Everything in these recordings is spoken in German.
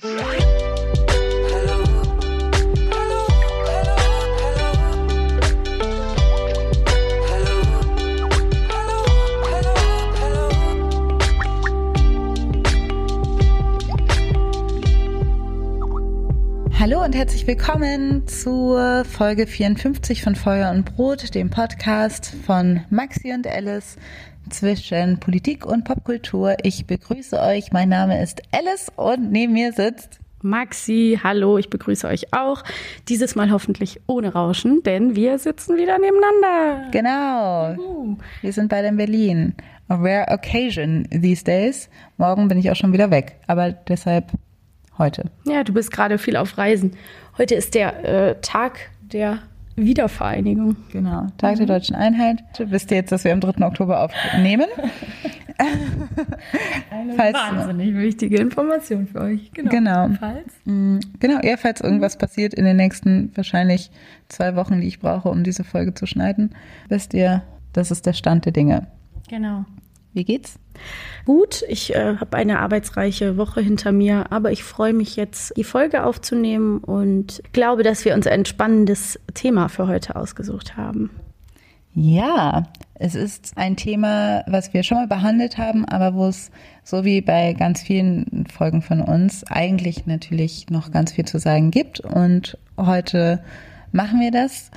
Hallo und herzlich willkommen zur Folge 54 von Feuer und Brot, dem Podcast von Maxi und Alice zwischen Politik und Popkultur. Ich begrüße euch. Mein Name ist Alice und neben mir sitzt Maxi, hallo, ich begrüße euch auch. Dieses Mal hoffentlich ohne Rauschen, denn wir sitzen wieder nebeneinander. Genau. Juhu. Wir sind beide in Berlin. A rare occasion these days. Morgen bin ich auch schon wieder weg, aber deshalb heute. Ja, du bist gerade viel auf Reisen. Heute ist der äh, Tag der Wiedervereinigung. Genau, Tag mhm. der deutschen Einheit. Wisst ihr jetzt, dass wir am 3. Oktober aufnehmen? Eine falls, wahnsinnig wichtige Information für euch. Genau. Genau. Falls. Mm, genau, ja, falls irgendwas mhm. passiert in den nächsten wahrscheinlich zwei Wochen, die ich brauche, um diese Folge zu schneiden, wisst ihr, das ist der Stand der Dinge. Genau. Wie geht's? Gut, ich äh, habe eine arbeitsreiche Woche hinter mir, aber ich freue mich jetzt, die Folge aufzunehmen und glaube, dass wir uns ein spannendes Thema für heute ausgesucht haben. Ja, es ist ein Thema, was wir schon mal behandelt haben, aber wo es, so wie bei ganz vielen Folgen von uns, eigentlich natürlich noch ganz viel zu sagen gibt. Und heute machen wir das.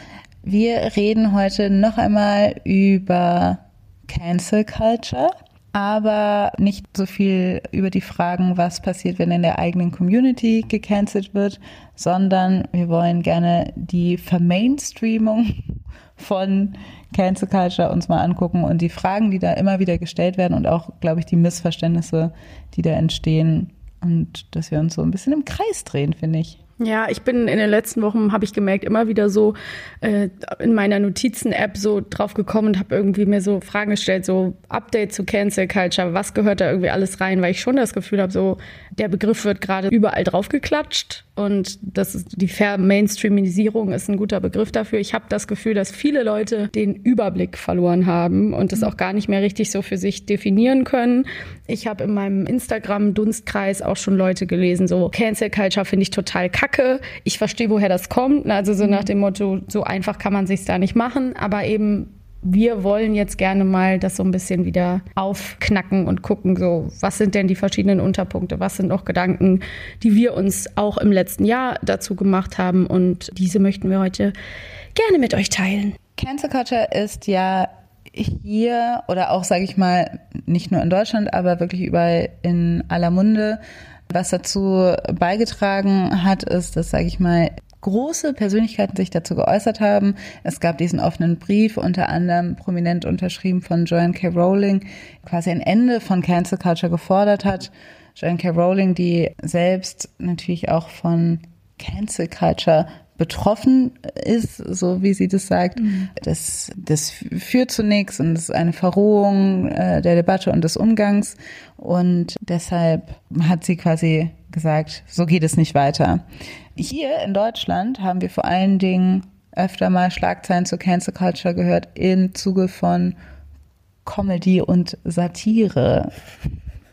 Wir reden heute noch einmal über Cancel Culture aber nicht so viel über die Fragen, was passiert, wenn in der eigenen Community gecancelt wird, sondern wir wollen gerne die Vermainstreamung von Cancel Culture uns mal angucken und die Fragen, die da immer wieder gestellt werden und auch, glaube ich, die Missverständnisse, die da entstehen und dass wir uns so ein bisschen im Kreis drehen, finde ich. Ja, ich bin in den letzten Wochen, habe ich gemerkt, immer wieder so äh, in meiner Notizen-App so drauf gekommen und habe irgendwie mir so Fragen gestellt, so Update zu Cancel Culture, was gehört da irgendwie alles rein, weil ich schon das Gefühl habe, so der Begriff wird gerade überall draufgeklatscht und das ist die Fair-Mainstreamisierung ist ein guter Begriff dafür. Ich habe das Gefühl, dass viele Leute den Überblick verloren haben und das auch gar nicht mehr richtig so für sich definieren können. Ich habe in meinem Instagram-Dunstkreis auch schon Leute gelesen, so Cancel Culture finde ich total kacke. Ich verstehe, woher das kommt. Also so nach dem Motto, so einfach kann man sich da nicht machen, aber eben wir wollen jetzt gerne mal das so ein bisschen wieder aufknacken und gucken, so, was sind denn die verschiedenen Unterpunkte, was sind noch Gedanken, die wir uns auch im letzten Jahr dazu gemacht haben und diese möchten wir heute gerne mit euch teilen. Cancel Culture ist ja hier oder auch, sage ich mal, nicht nur in Deutschland, aber wirklich überall in aller Munde. Was dazu beigetragen hat, ist, dass, sage ich mal, große Persönlichkeiten sich dazu geäußert haben. Es gab diesen offenen Brief, unter anderem prominent unterschrieben von Joanne K. Rowling, quasi ein Ende von Cancel Culture gefordert hat. Joanne K. Rowling, die selbst natürlich auch von Cancel Culture betroffen ist, so wie sie das sagt. Mhm. Das, das führt zu nichts und es ist eine Verrohung äh, der Debatte und des Umgangs. Und deshalb hat sie quasi gesagt, so geht es nicht weiter. Hier in Deutschland haben wir vor allen Dingen öfter mal Schlagzeilen zur Cancel Culture gehört im Zuge von Comedy und Satire.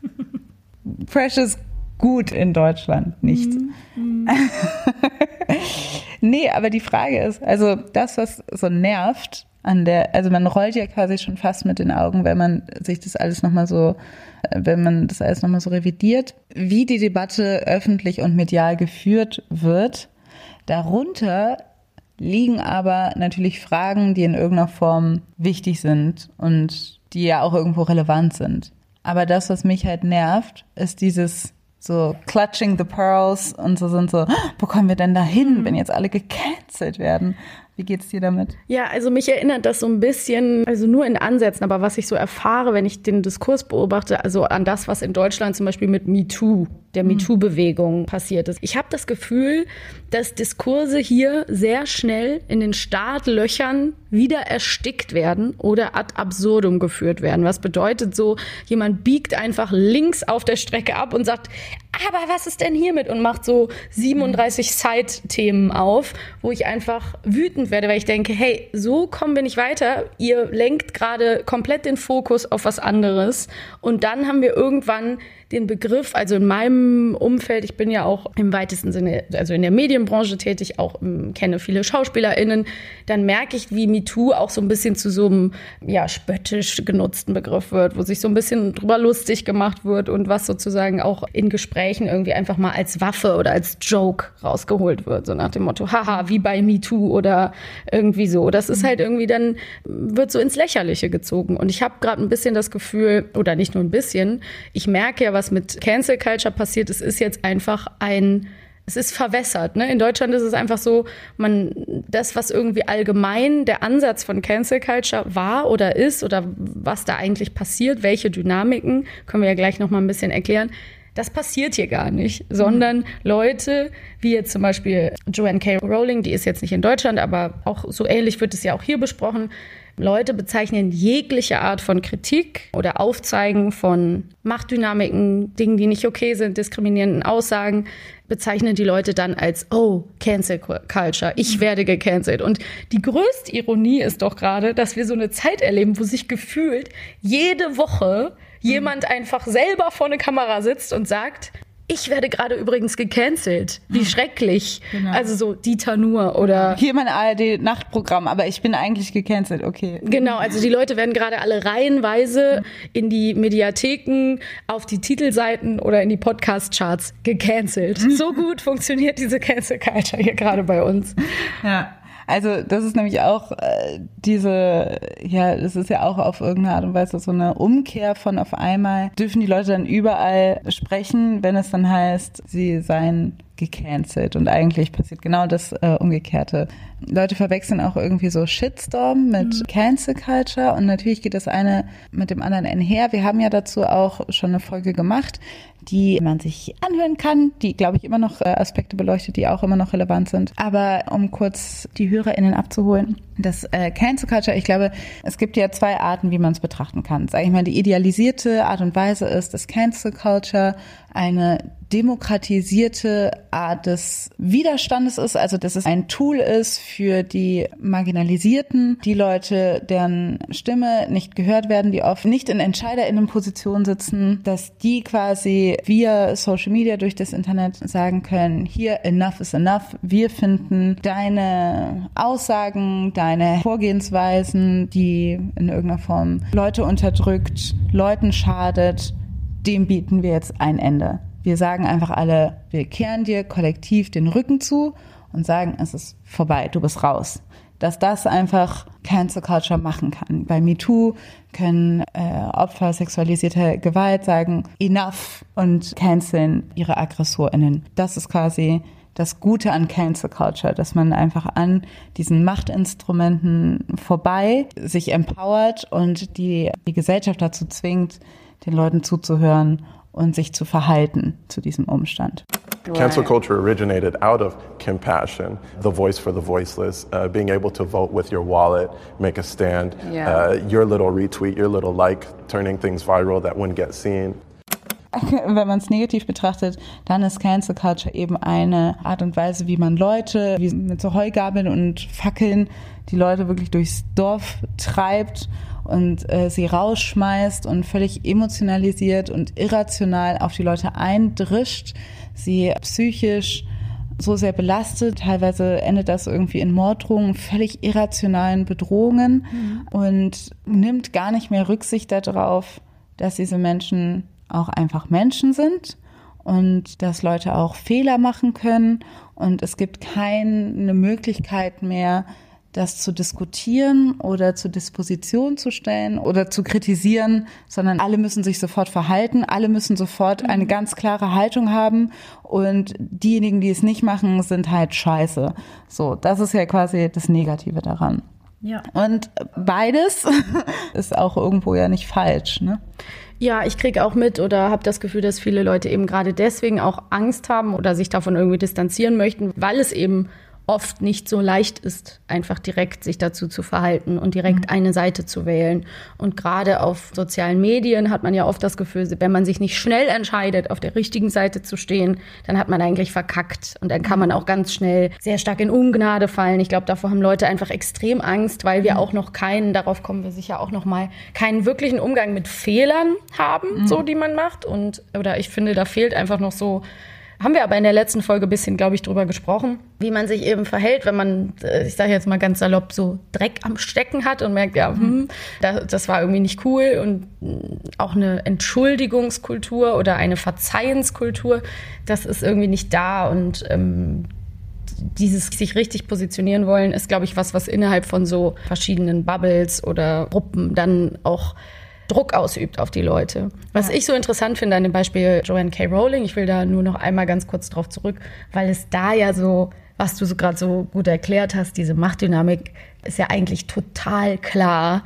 Fresh ist gut in Deutschland, nicht? Mm, mm. nee, aber die Frage ist, also das, was so nervt an der, also man rollt ja quasi schon fast mit den Augen, wenn man sich das alles nochmal so, wenn man das alles nochmal so revidiert, wie die Debatte öffentlich und medial geführt wird. Darunter liegen aber natürlich Fragen, die in irgendeiner Form wichtig sind und die ja auch irgendwo relevant sind. Aber das, was mich halt nervt, ist dieses so clutching the pearls und so sind so, wo kommen wir denn da hin, wenn jetzt alle gecancelt werden? Wie geht's dir damit? Ja, also mich erinnert das so ein bisschen, also nur in Ansätzen, aber was ich so erfahre, wenn ich den Diskurs beobachte, also an das, was in Deutschland zum Beispiel mit MeToo, der mhm. MeToo-Bewegung passiert ist. Ich habe das Gefühl, dass Diskurse hier sehr schnell in den Startlöchern wieder erstickt werden oder ad absurdum geführt werden. Was bedeutet so, jemand biegt einfach links auf der Strecke ab und sagt, aber was ist denn hiermit? Und macht so 37 Side-Themen auf, wo ich einfach wütend werde, weil ich denke, hey, so kommen wir nicht weiter. Ihr lenkt gerade komplett den Fokus auf was anderes. Und dann haben wir irgendwann den Begriff, also in meinem Umfeld, ich bin ja auch im weitesten Sinne, also in der Medienbranche tätig, auch um, kenne viele SchauspielerInnen, dann merke ich, wie MeToo auch so ein bisschen zu so einem ja, spöttisch genutzten Begriff wird, wo sich so ein bisschen drüber lustig gemacht wird und was sozusagen auch in Gesprächen irgendwie einfach mal als Waffe oder als Joke rausgeholt wird, so nach dem Motto, haha, wie bei MeToo oder irgendwie so. Das ist halt irgendwie dann, wird so ins Lächerliche gezogen. Und ich habe gerade ein bisschen das Gefühl, oder nicht nur ein bisschen, ich merke ja, was mit Cancel Culture passiert ist, ist jetzt einfach ein es ist verwässert. Ne? In Deutschland ist es einfach so, man das, was irgendwie allgemein der Ansatz von Cancel Culture war oder ist oder was da eigentlich passiert, welche Dynamiken, können wir ja gleich noch mal ein bisschen erklären. Das passiert hier gar nicht, sondern mhm. Leute, wie jetzt zum Beispiel Joanne K. Rowling, die ist jetzt nicht in Deutschland, aber auch so ähnlich wird es ja auch hier besprochen, Leute bezeichnen jegliche Art von Kritik oder Aufzeigen von Machtdynamiken, Dingen, die nicht okay sind, diskriminierenden Aussagen, bezeichnen die Leute dann als, oh, Cancel Culture, ich werde gecancelt. Und die größte Ironie ist doch gerade, dass wir so eine Zeit erleben, wo sich gefühlt jede Woche jemand einfach selber vor eine Kamera sitzt und sagt, ich werde gerade übrigens gecancelt. Wie hm. schrecklich. Genau. Also so Dieter Nur oder. Hier mein ARD-Nachtprogramm, aber ich bin eigentlich gecancelt, okay. Genau, also die Leute werden gerade alle reihenweise in die Mediatheken, auf die Titelseiten oder in die Podcast-Charts gecancelt. So gut funktioniert diese Cancel Culture hier gerade bei uns. Ja. Also das ist nämlich auch äh, diese, ja, das ist ja auch auf irgendeine Art und Weise so eine Umkehr von auf einmal dürfen die Leute dann überall sprechen, wenn es dann heißt, sie seien gecancelt. Und eigentlich passiert genau das äh, Umgekehrte. Leute verwechseln auch irgendwie so Shitstorm mit mhm. Cancel Culture und natürlich geht das eine mit dem anderen einher. Wir haben ja dazu auch schon eine Folge gemacht, die man sich anhören kann, die, glaube ich, immer noch äh, Aspekte beleuchtet, die auch immer noch relevant sind. Aber um kurz die HörerInnen abzuholen, das äh, Cancel Culture, ich glaube, es gibt ja zwei Arten, wie man es betrachten kann. Sag ich mal, die idealisierte Art und Weise ist, dass Cancel Culture eine demokratisierte Art des Widerstandes ist, also dass es ein Tool ist für die Marginalisierten, die Leute, deren Stimme nicht gehört werden, die oft nicht in Entscheiderinnenpositionen sitzen, dass die quasi via Social Media durch das Internet sagen können, hier enough is enough, wir finden deine Aussagen, deine Vorgehensweisen, die in irgendeiner Form Leute unterdrückt, Leuten schadet, dem bieten wir jetzt ein Ende. Wir sagen einfach alle, wir kehren dir kollektiv den Rücken zu und sagen, es ist vorbei, du bist raus. Dass das einfach Cancel Culture machen kann. Bei MeToo können äh, Opfer sexualisierter Gewalt sagen, enough und canceln ihre AggressorInnen. Das ist quasi das Gute an Cancel Culture, dass man einfach an diesen Machtinstrumenten vorbei sich empowert und die, die Gesellschaft dazu zwingt, den Leuten zuzuhören und sich zu verhalten zu diesem Umstand. Cancel culture originated out of compassion, the voice for the voiceless, uh, being able to vote with your wallet, make a stand, yeah. uh, your little retweet, your little like, turning things viral that wouldn't get seen. wenn man es negativ betrachtet, dann ist Cancel Culture eben eine Art und Weise, wie man Leute, wie mit so Heugabeln und Fackeln, die Leute wirklich durchs Dorf treibt und äh, sie rausschmeißt und völlig emotionalisiert und irrational auf die Leute eindrischt, sie psychisch so sehr belastet. Teilweise endet das irgendwie in Morddrohungen, völlig irrationalen Bedrohungen mhm. und nimmt gar nicht mehr Rücksicht darauf, dass diese Menschen auch einfach Menschen sind und dass Leute auch Fehler machen können und es gibt keine Möglichkeit mehr, das zu diskutieren oder zur Disposition zu stellen oder zu kritisieren, sondern alle müssen sich sofort verhalten, alle müssen sofort eine mhm. ganz klare Haltung haben und diejenigen, die es nicht machen, sind halt scheiße. So, das ist ja quasi das Negative daran. Ja. Und beides ist auch irgendwo ja nicht falsch, ne? Ja, ich kriege auch mit oder habe das Gefühl, dass viele Leute eben gerade deswegen auch Angst haben oder sich davon irgendwie distanzieren möchten, weil es eben oft nicht so leicht ist, einfach direkt sich dazu zu verhalten und direkt mhm. eine Seite zu wählen. Und gerade auf sozialen Medien hat man ja oft das Gefühl, wenn man sich nicht schnell entscheidet, auf der richtigen Seite zu stehen, dann hat man eigentlich verkackt. Und dann kann man auch ganz schnell sehr stark in Ungnade fallen. Ich glaube, davor haben Leute einfach extrem Angst, weil wir mhm. auch noch keinen, darauf kommen wir sicher auch noch mal, keinen wirklichen Umgang mit Fehlern haben, mhm. so die man macht. Und oder ich finde, da fehlt einfach noch so haben wir aber in der letzten Folge ein bisschen, glaube ich, drüber gesprochen, wie man sich eben verhält, wenn man, äh, ich sage jetzt mal ganz salopp, so Dreck am Stecken hat und merkt, ja, hm, das, das war irgendwie nicht cool. Und mm, auch eine Entschuldigungskultur oder eine Verzeihenskultur, das ist irgendwie nicht da. Und ähm, dieses sich richtig positionieren wollen, ist, glaube ich, was, was innerhalb von so verschiedenen Bubbles oder Gruppen dann auch Druck ausübt auf die Leute. Was ja. ich so interessant finde an dem Beispiel Joanne K. Rowling, ich will da nur noch einmal ganz kurz drauf zurück, weil es da ja so, was du so gerade so gut erklärt hast, diese Machtdynamik ist ja eigentlich total klar,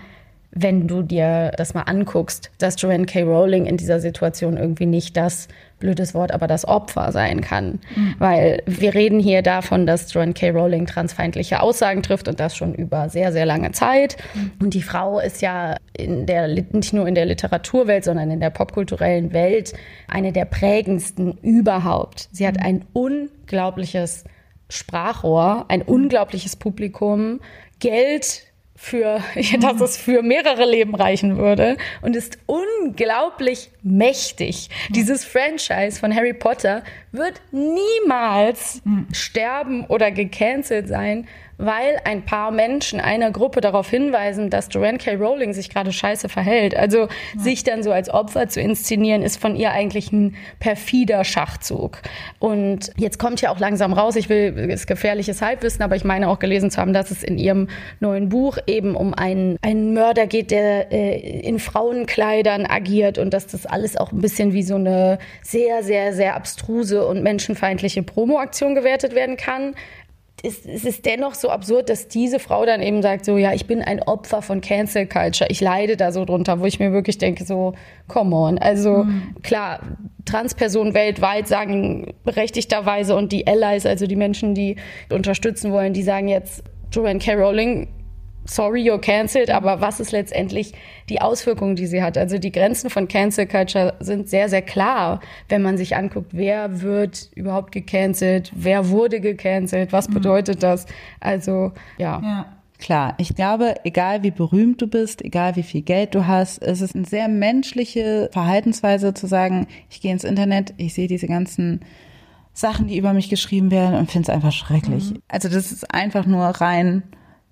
wenn du dir das mal anguckst, dass Joanne K. Rowling in dieser Situation irgendwie nicht das blödes Wort, aber das Opfer sein kann. Mhm. Weil wir reden hier davon, dass Joanne K. Rowling transfeindliche Aussagen trifft und das schon über sehr, sehr lange Zeit. Mhm. Und die Frau ist ja in der, nicht nur in der Literaturwelt, sondern in der popkulturellen Welt eine der prägendsten überhaupt. Sie hat mhm. ein unglaubliches Sprachrohr, ein unglaubliches Publikum, Geld für, dass es für mehrere Leben reichen würde und ist unglaublich mächtig. Dieses Franchise von Harry Potter wird niemals mhm. sterben oder gecancelt sein, weil ein paar Menschen einer Gruppe darauf hinweisen, dass Joanne K. Rowling sich gerade scheiße verhält. Also ja. sich dann so als Opfer zu inszenieren, ist von ihr eigentlich ein perfider Schachzug. Und jetzt kommt ja auch langsam raus, ich will es gefährliches Halbwissen, aber ich meine auch gelesen zu haben, dass es in ihrem neuen Buch eben um einen, einen Mörder geht, der äh, in Frauenkleidern agiert und dass das alles auch ein bisschen wie so eine sehr, sehr, sehr abstruse und menschenfeindliche Promoaktion gewertet werden kann ist, es ist dennoch so absurd, dass diese Frau dann eben sagt, so, ja, ich bin ein Opfer von Cancel Culture, ich leide da so drunter, wo ich mir wirklich denke, so, come on. Also mhm. klar, Transpersonen weltweit sagen berechtigterweise und die Allies, also die Menschen, die unterstützen wollen, die sagen jetzt, Joanne K. Rowling sorry, you're cancelled, aber was ist letztendlich die Auswirkung, die sie hat? Also die Grenzen von Cancel Culture sind sehr, sehr klar, wenn man sich anguckt, wer wird überhaupt gecancelt, wer wurde gecancelt, was mhm. bedeutet das? Also, ja. ja. Klar, ich glaube, egal wie berühmt du bist, egal wie viel Geld du hast, es ist eine sehr menschliche Verhaltensweise zu sagen, ich gehe ins Internet, ich sehe diese ganzen Sachen, die über mich geschrieben werden und finde es einfach schrecklich. Mhm. Also das ist einfach nur rein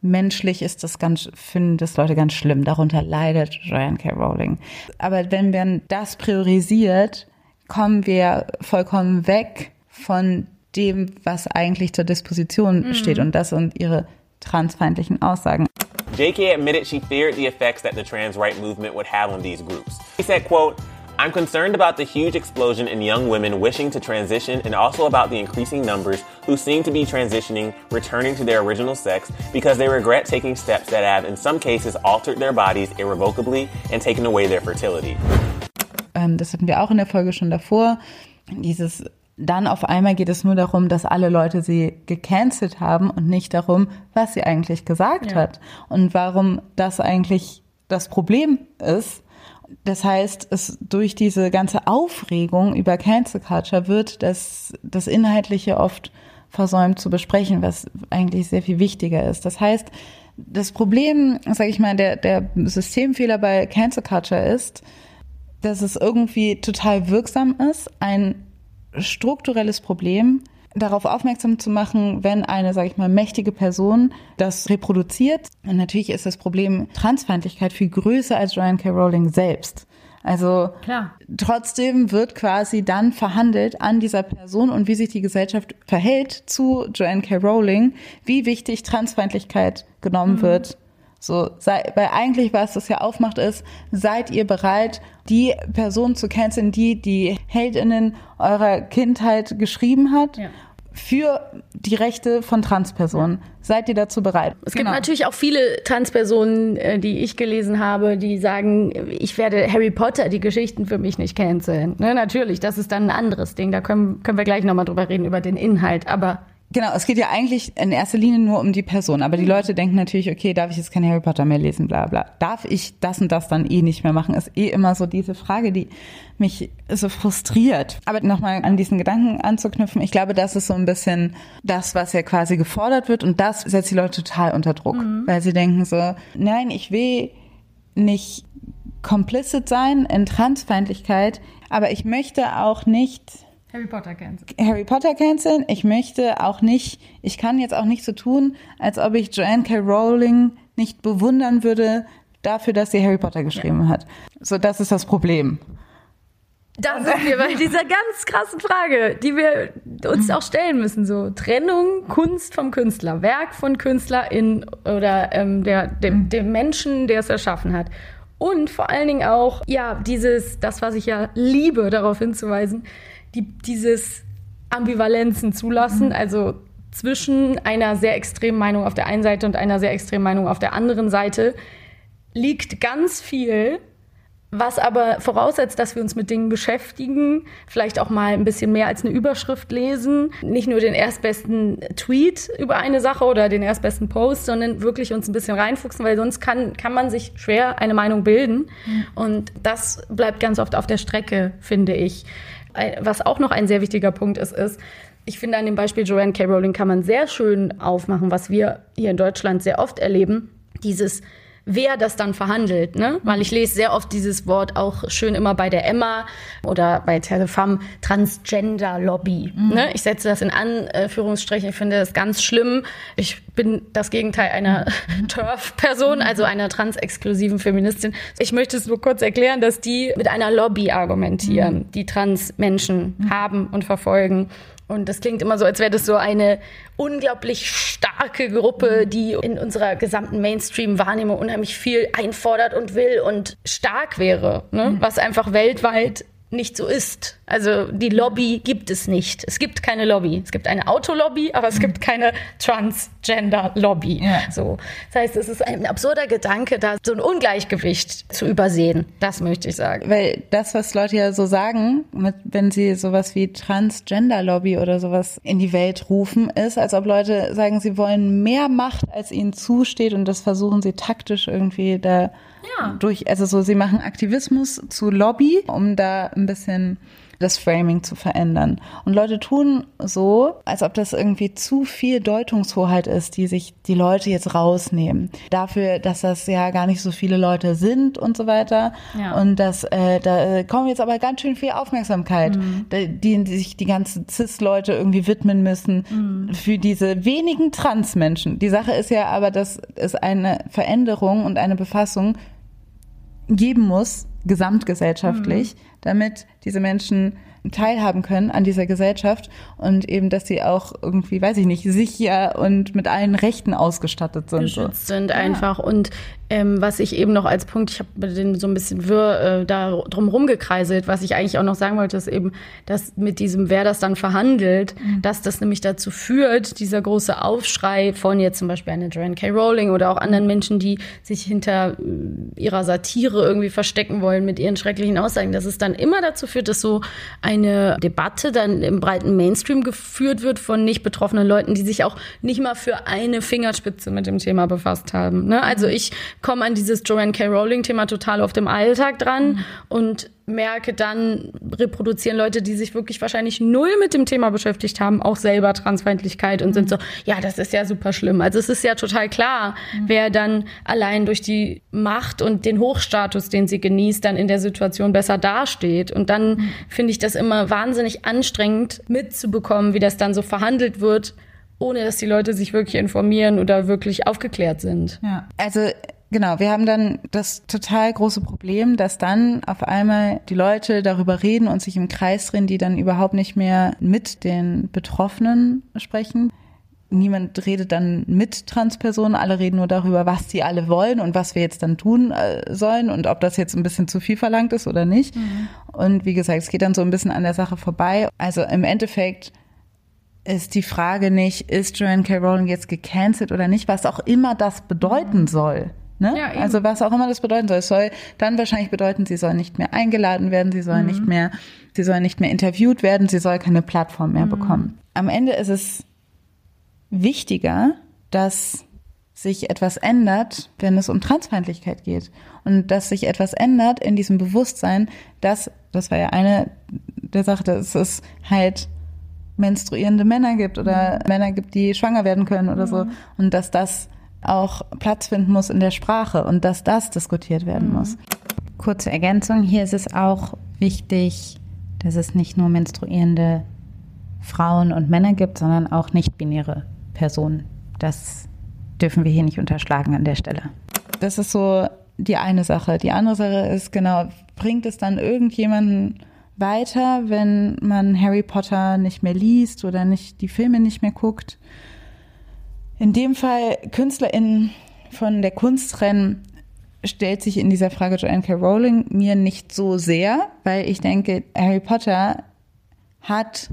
menschlich ist das ganz, finden das Leute ganz schlimm. Darunter leidet Joanne K. Rowling. Aber wenn man das priorisiert, kommen wir vollkommen weg von dem, was eigentlich zur Disposition mhm. steht und das und ihre transfeindlichen Aussagen. JK admitted she feared the effects that the trans right movement would have on these groups. He said, quote, I'm concerned about the huge explosion in young women wishing to transition and also about the increasing numbers who seem to be transitioning, returning to their original sex because they regret taking steps that have, in some cases, altered their bodies irrevocably and taken away their fertility. Ähm, das hatten wir auch in der Folge schon davor. Dieses dann auf einmal geht es nur darum, dass alle Leute sie gecancelt haben und nicht darum, was sie eigentlich gesagt ja. hat und warum das eigentlich das Problem ist Das heißt, es durch diese ganze Aufregung über Cancel Culture wird das, das Inhaltliche oft versäumt zu besprechen, was eigentlich sehr viel wichtiger ist. Das heißt, das Problem, sage ich mal, der, der Systemfehler bei Cancel Culture ist, dass es irgendwie total wirksam ist, ein strukturelles Problem darauf aufmerksam zu machen, wenn eine, sage ich mal, mächtige Person das reproduziert. Und natürlich ist das Problem Transfeindlichkeit viel größer als Joanne K. Rowling selbst. Also Klar. trotzdem wird quasi dann verhandelt an dieser Person und wie sich die Gesellschaft verhält zu Joanne K. Rowling, wie wichtig Transfeindlichkeit genommen mhm. wird. So, sei, weil eigentlich, was das ja aufmacht, ist, seid ihr bereit, die Person zu canceln, die die Heldinnen eurer Kindheit geschrieben hat? Ja für die Rechte von Transpersonen. Seid ihr dazu bereit? Es genau. gibt natürlich auch viele Transpersonen, äh, die ich gelesen habe, die sagen, ich werde Harry Potter die Geschichten für mich nicht canceln. Ne, natürlich, das ist dann ein anderes Ding. Da können, können wir gleich nochmal drüber reden, über den Inhalt. Aber Genau, es geht ja eigentlich in erster Linie nur um die Person. Aber die Leute denken natürlich, okay, darf ich jetzt kein Harry Potter mehr lesen, bla bla. Darf ich das und das dann eh nicht mehr machen? Ist eh immer so diese Frage, die mich so frustriert. Aber nochmal an diesen Gedanken anzuknüpfen, ich glaube, das ist so ein bisschen das, was ja quasi gefordert wird. Und das setzt die Leute total unter Druck. Mhm. Weil sie denken so, nein, ich will nicht complicit sein in Transfeindlichkeit, aber ich möchte auch nicht Harry Potter canceln. Harry Potter canceln. Ich möchte auch nicht, ich kann jetzt auch nicht so tun, als ob ich Joanne K. Rowling nicht bewundern würde dafür, dass sie Harry Potter geschrieben ja. hat. So, das ist das Problem. Da sind wir bei dieser ganz krassen Frage, die wir uns auch stellen müssen. So Trennung Kunst vom Künstler, Werk von Künstlerin oder ähm, der, dem, dem Menschen, der es erschaffen hat. Und vor allen Dingen auch, ja, dieses, das, was ich ja liebe, darauf hinzuweisen, die dieses Ambivalenzen zulassen, mhm. also zwischen einer sehr extremen Meinung auf der einen Seite und einer sehr extremen Meinung auf der anderen Seite liegt ganz viel, was aber voraussetzt, dass wir uns mit Dingen beschäftigen, vielleicht auch mal ein bisschen mehr als eine Überschrift lesen, nicht nur den erstbesten Tweet über eine Sache oder den erstbesten Post, sondern wirklich uns ein bisschen reinfuchsen, weil sonst kann, kann man sich schwer eine Meinung bilden. Mhm. Und das bleibt ganz oft auf der Strecke, finde ich. Was auch noch ein sehr wichtiger Punkt ist, ist, ich finde, an dem Beispiel Joanne K. Rowling kann man sehr schön aufmachen, was wir hier in Deutschland sehr oft erleben. Dieses wer das dann verhandelt, ne? Weil ich lese sehr oft dieses Wort auch schön immer bei der Emma oder bei Telefam Transgender Lobby. Mhm. Ne? Ich setze das in Anführungsstrichen. Ich finde das ganz schlimm. Ich bin das Gegenteil einer mhm. TERF-Person, also einer transexklusiven Feministin. Ich möchte es nur kurz erklären, dass die mit einer Lobby argumentieren, mhm. die Trans-Menschen mhm. haben und verfolgen. Und das klingt immer so, als wäre das so eine unglaublich starke Gruppe, die in unserer gesamten Mainstream-Wahrnehmung unheimlich viel einfordert und will und stark wäre, ne? Mhm. was einfach weltweit nicht so ist. Also die Lobby gibt es nicht. Es gibt keine Lobby. Es gibt eine Autolobby, aber es gibt keine Transgender-Lobby. Ja. So. Das heißt, es ist ein absurder Gedanke, da so ein Ungleichgewicht zu übersehen. Das möchte ich sagen. Weil das, was Leute ja so sagen, mit, wenn sie sowas wie Transgender-Lobby oder sowas in die Welt rufen, ist, als ob Leute sagen, sie wollen mehr Macht, als ihnen zusteht und das versuchen sie taktisch irgendwie da ja. durch, also so, sie machen Aktivismus zu Lobby, um da ein bisschen das Framing zu verändern. Und Leute tun so, als ob das irgendwie zu viel Deutungshoheit ist, die sich die Leute jetzt rausnehmen. Dafür, dass das ja gar nicht so viele Leute sind und so weiter. Ja. Und das, äh, da kommen jetzt aber ganz schön viel Aufmerksamkeit, mhm. die, die sich die ganzen Cis-Leute irgendwie widmen müssen mhm. für diese wenigen Trans-Menschen. Die Sache ist ja aber, dass es eine Veränderung und eine Befassung geben muss, gesamtgesellschaftlich, mhm. damit diese Menschen teilhaben können an dieser Gesellschaft und eben, dass sie auch irgendwie, weiß ich nicht, sicher und mit allen Rechten ausgestattet sind. Geschützt so. sind einfach. Ja. Und ähm, was ich eben noch als Punkt, ich habe den so ein bisschen wirr äh, da drum rumgekreiselt, was ich eigentlich auch noch sagen wollte, ist eben, dass mit diesem, wer das dann verhandelt, mhm. dass das nämlich dazu führt, dieser große Aufschrei von jetzt zum Beispiel einer Joanne K. Rowling oder auch anderen Menschen, die sich hinter äh, ihrer Satire irgendwie verstecken wollen, wollen mit ihren schrecklichen Aussagen, dass es dann immer dazu führt, dass so eine Debatte dann im breiten Mainstream geführt wird von nicht betroffenen Leuten, die sich auch nicht mal für eine Fingerspitze mit dem Thema befasst haben. Ne? Also ich komme an dieses Joanne K. Rowling-Thema total auf dem Alltag dran mhm. und merke, dann reproduzieren Leute, die sich wirklich wahrscheinlich null mit dem Thema beschäftigt haben, auch selber Transfeindlichkeit und mhm. sind so, ja, das ist ja super schlimm. Also es ist ja total klar, mhm. wer dann allein durch die Macht und den Hochstatus, den sie genießt, dann in der Situation besser dasteht. Und dann mhm. finde ich das immer wahnsinnig anstrengend mitzubekommen, wie das dann so verhandelt wird, ohne dass die Leute sich wirklich informieren oder wirklich aufgeklärt sind. Ja, also Genau, wir haben dann das total große Problem, dass dann auf einmal die Leute darüber reden und sich im Kreis drehen, die dann überhaupt nicht mehr mit den Betroffenen sprechen. Niemand redet dann mit Transpersonen, alle reden nur darüber, was sie alle wollen und was wir jetzt dann tun äh, sollen und ob das jetzt ein bisschen zu viel verlangt ist oder nicht. Mhm. Und wie gesagt, es geht dann so ein bisschen an der Sache vorbei. Also im Endeffekt ist die Frage nicht, ist Joanne K. Rowling jetzt gecancelt oder nicht, was auch immer das bedeuten soll. Ne? Ja, also was auch immer das bedeuten soll. Es soll dann wahrscheinlich bedeuten, sie soll nicht mehr eingeladen werden, sie soll mhm. nicht mehr, sie soll nicht mehr interviewt werden, sie soll keine Plattform mehr mhm. bekommen. Am Ende ist es wichtiger, dass sich etwas ändert, wenn es um Transfeindlichkeit geht. Und dass sich etwas ändert in diesem Bewusstsein, dass, das war ja eine der Sachen, dass es halt menstruierende Männer gibt oder mhm. Männer gibt, die schwanger werden können oder so. Mhm. Und dass das auch Platz finden muss in der Sprache und dass das diskutiert werden mhm. muss. Kurze Ergänzung, hier ist es auch wichtig, dass es nicht nur menstruierende Frauen und Männer gibt, sondern auch nicht-binäre Personen. Das dürfen wir hier nicht unterschlagen an der Stelle. Das ist so die eine Sache. Die andere Sache ist genau, bringt es dann irgendjemanden weiter, wenn man Harry Potter nicht mehr liest oder nicht die Filme nicht mehr guckt? In dem Fall KünstlerInnen von der Kunst trennen, stellt sich in dieser Frage Joanne K. Rowling mir nicht so sehr, weil ich denke, Harry Potter hat